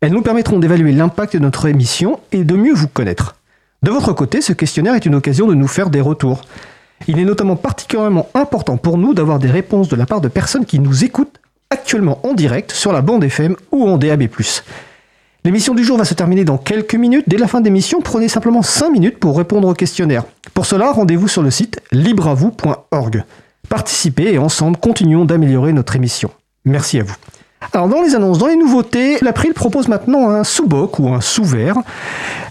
Elles nous permettront d'évaluer l'impact de notre émission et de mieux vous connaître. De votre côté, ce questionnaire est une occasion de nous faire des retours. Il est notamment particulièrement important pour nous d'avoir des réponses de la part de personnes qui nous écoutent actuellement en direct sur la bande FM ou en DAB+. L'émission du jour va se terminer dans quelques minutes. Dès la fin de l'émission, prenez simplement 5 minutes pour répondre au questionnaire. Pour cela, rendez-vous sur le site libravou.org. Participez et ensemble, continuons d'améliorer notre émission. Merci à vous. Alors dans les annonces, dans les nouveautés, l'April propose maintenant un sous-boc ou un sous-vert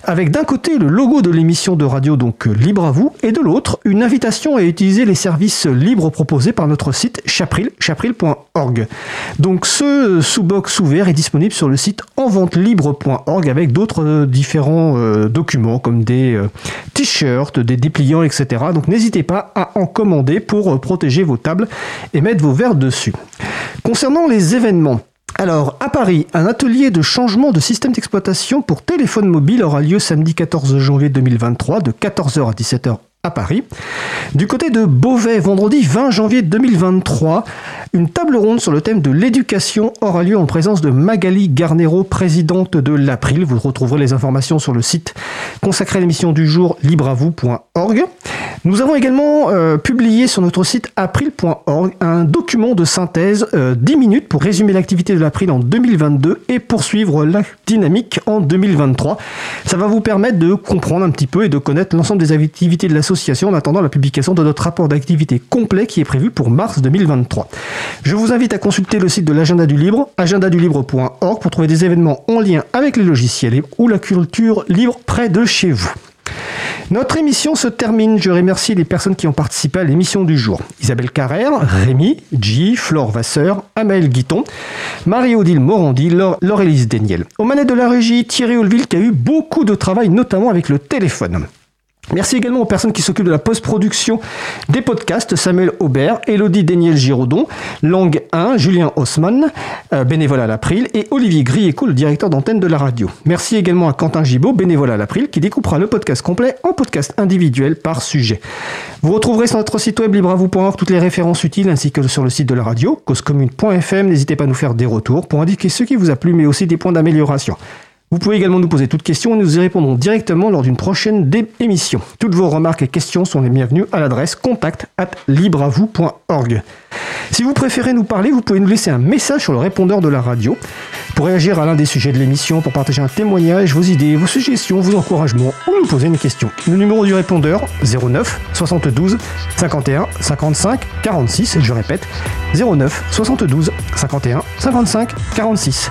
avec d'un côté le logo de l'émission de radio donc euh, Libre à vous et de l'autre une invitation à utiliser les services libres proposés par notre site chapril, chapril.org. Donc ce sous-box sous-vert est disponible sur le site enventelibre.org avec d'autres euh, différents euh, documents comme des t-shirts, des dépliants, etc. Donc n'hésitez pas à en commander pour protéger vos tables et mettre vos verres dessus. Concernant les événements, alors, à Paris, un atelier de changement de système d'exploitation pour téléphone mobile aura lieu samedi 14 janvier 2023 de 14h à 17h à Paris. Du côté de Beauvais, vendredi 20 janvier 2023, Une table ronde sur le thème de l'éducation aura lieu en présence de Magali Garnero, présidente de l'April. Vous retrouverez les informations sur le site consacré à l'émission du jour libreavou.org. Nous avons également euh, publié sur notre site april.org un document de synthèse 10 euh, minutes pour résumer l'activité de l'April en 2022 et poursuivre la dynamique en 2023. Ça va vous permettre de comprendre un petit peu et de connaître l'ensemble des activités de l'association en attendant la publication de notre rapport d'activité complet qui est prévu pour mars 2023. Je vous invite à consulter le site de l'agenda du libre, agendadulibre.org pour trouver des événements en lien avec les logiciels ou la culture libre près de chez vous. Notre émission se termine. Je remercie les personnes qui ont participé à l'émission du jour. Isabelle Carrère, Rémi, G, Flore Vasseur, Amael Guiton, Marie-Odile Morandi, Laure-Élise Daniel. Au manette de la régie, Thierry Olville qui a eu beaucoup de travail, notamment avec le téléphone. Merci également aux personnes qui s'occupent de la post-production des podcasts, Samuel Aubert, Elodie Daniel Giraudon, Langue 1, Julien Haussmann, euh, bénévole à l'April, et Olivier Grieco, le directeur d'antenne de la radio. Merci également à Quentin Gibaud, bénévole à l'April, qui découpera le podcast complet en podcast individuel par sujet. Vous retrouverez sur notre site web libravou.org toutes les références utiles ainsi que sur le site de la radio, causecommune.fm. N'hésitez pas à nous faire des retours pour indiquer ce qui vous a plu mais aussi des points d'amélioration. Vous pouvez également nous poser toutes questions et nous y répondrons directement lors d'une prochaine émission. Toutes vos remarques et questions sont les bienvenues à l'adresse contact at libravou.org. Si vous préférez nous parler, vous pouvez nous laisser un message sur le répondeur de la radio. Pour réagir à l'un des sujets de l'émission, pour partager un témoignage, vos idées, vos suggestions, vos encouragements ou nous poser une question. Le numéro du répondeur 09 72 51 55 46. Je répète 09 72 51 55 46.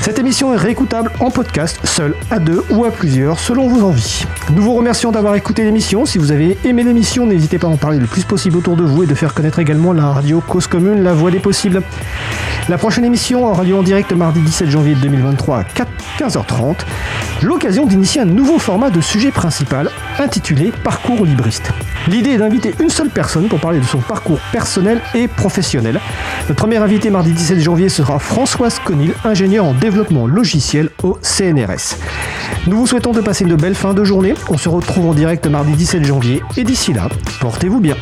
Cette émission est réécoutable en podcast, seul, à deux ou à plusieurs, selon vos envies. Nous vous remercions d'avoir écouté l'émission. Si vous avez aimé l'émission, n'hésitez pas à en parler le plus possible autour de vous et de faire connaître également la radio Cause La voix des possibles. La prochaine émission aura lieu en direct mardi 17 janvier 2023 à 15h30. L'occasion d'initier un nouveau format de sujet principal intitulé Parcours libriste. L'idée est d'inviter une seule personne pour parler de son parcours personnel et professionnel. Notre premier invité mardi 17 janvier sera Françoise Conil, ingénieure en développement logiciel au CNRS. Nous vous souhaitons de passer une belle fin de journée. On se retrouve en direct mardi 17 janvier et d'ici là, portez-vous bien.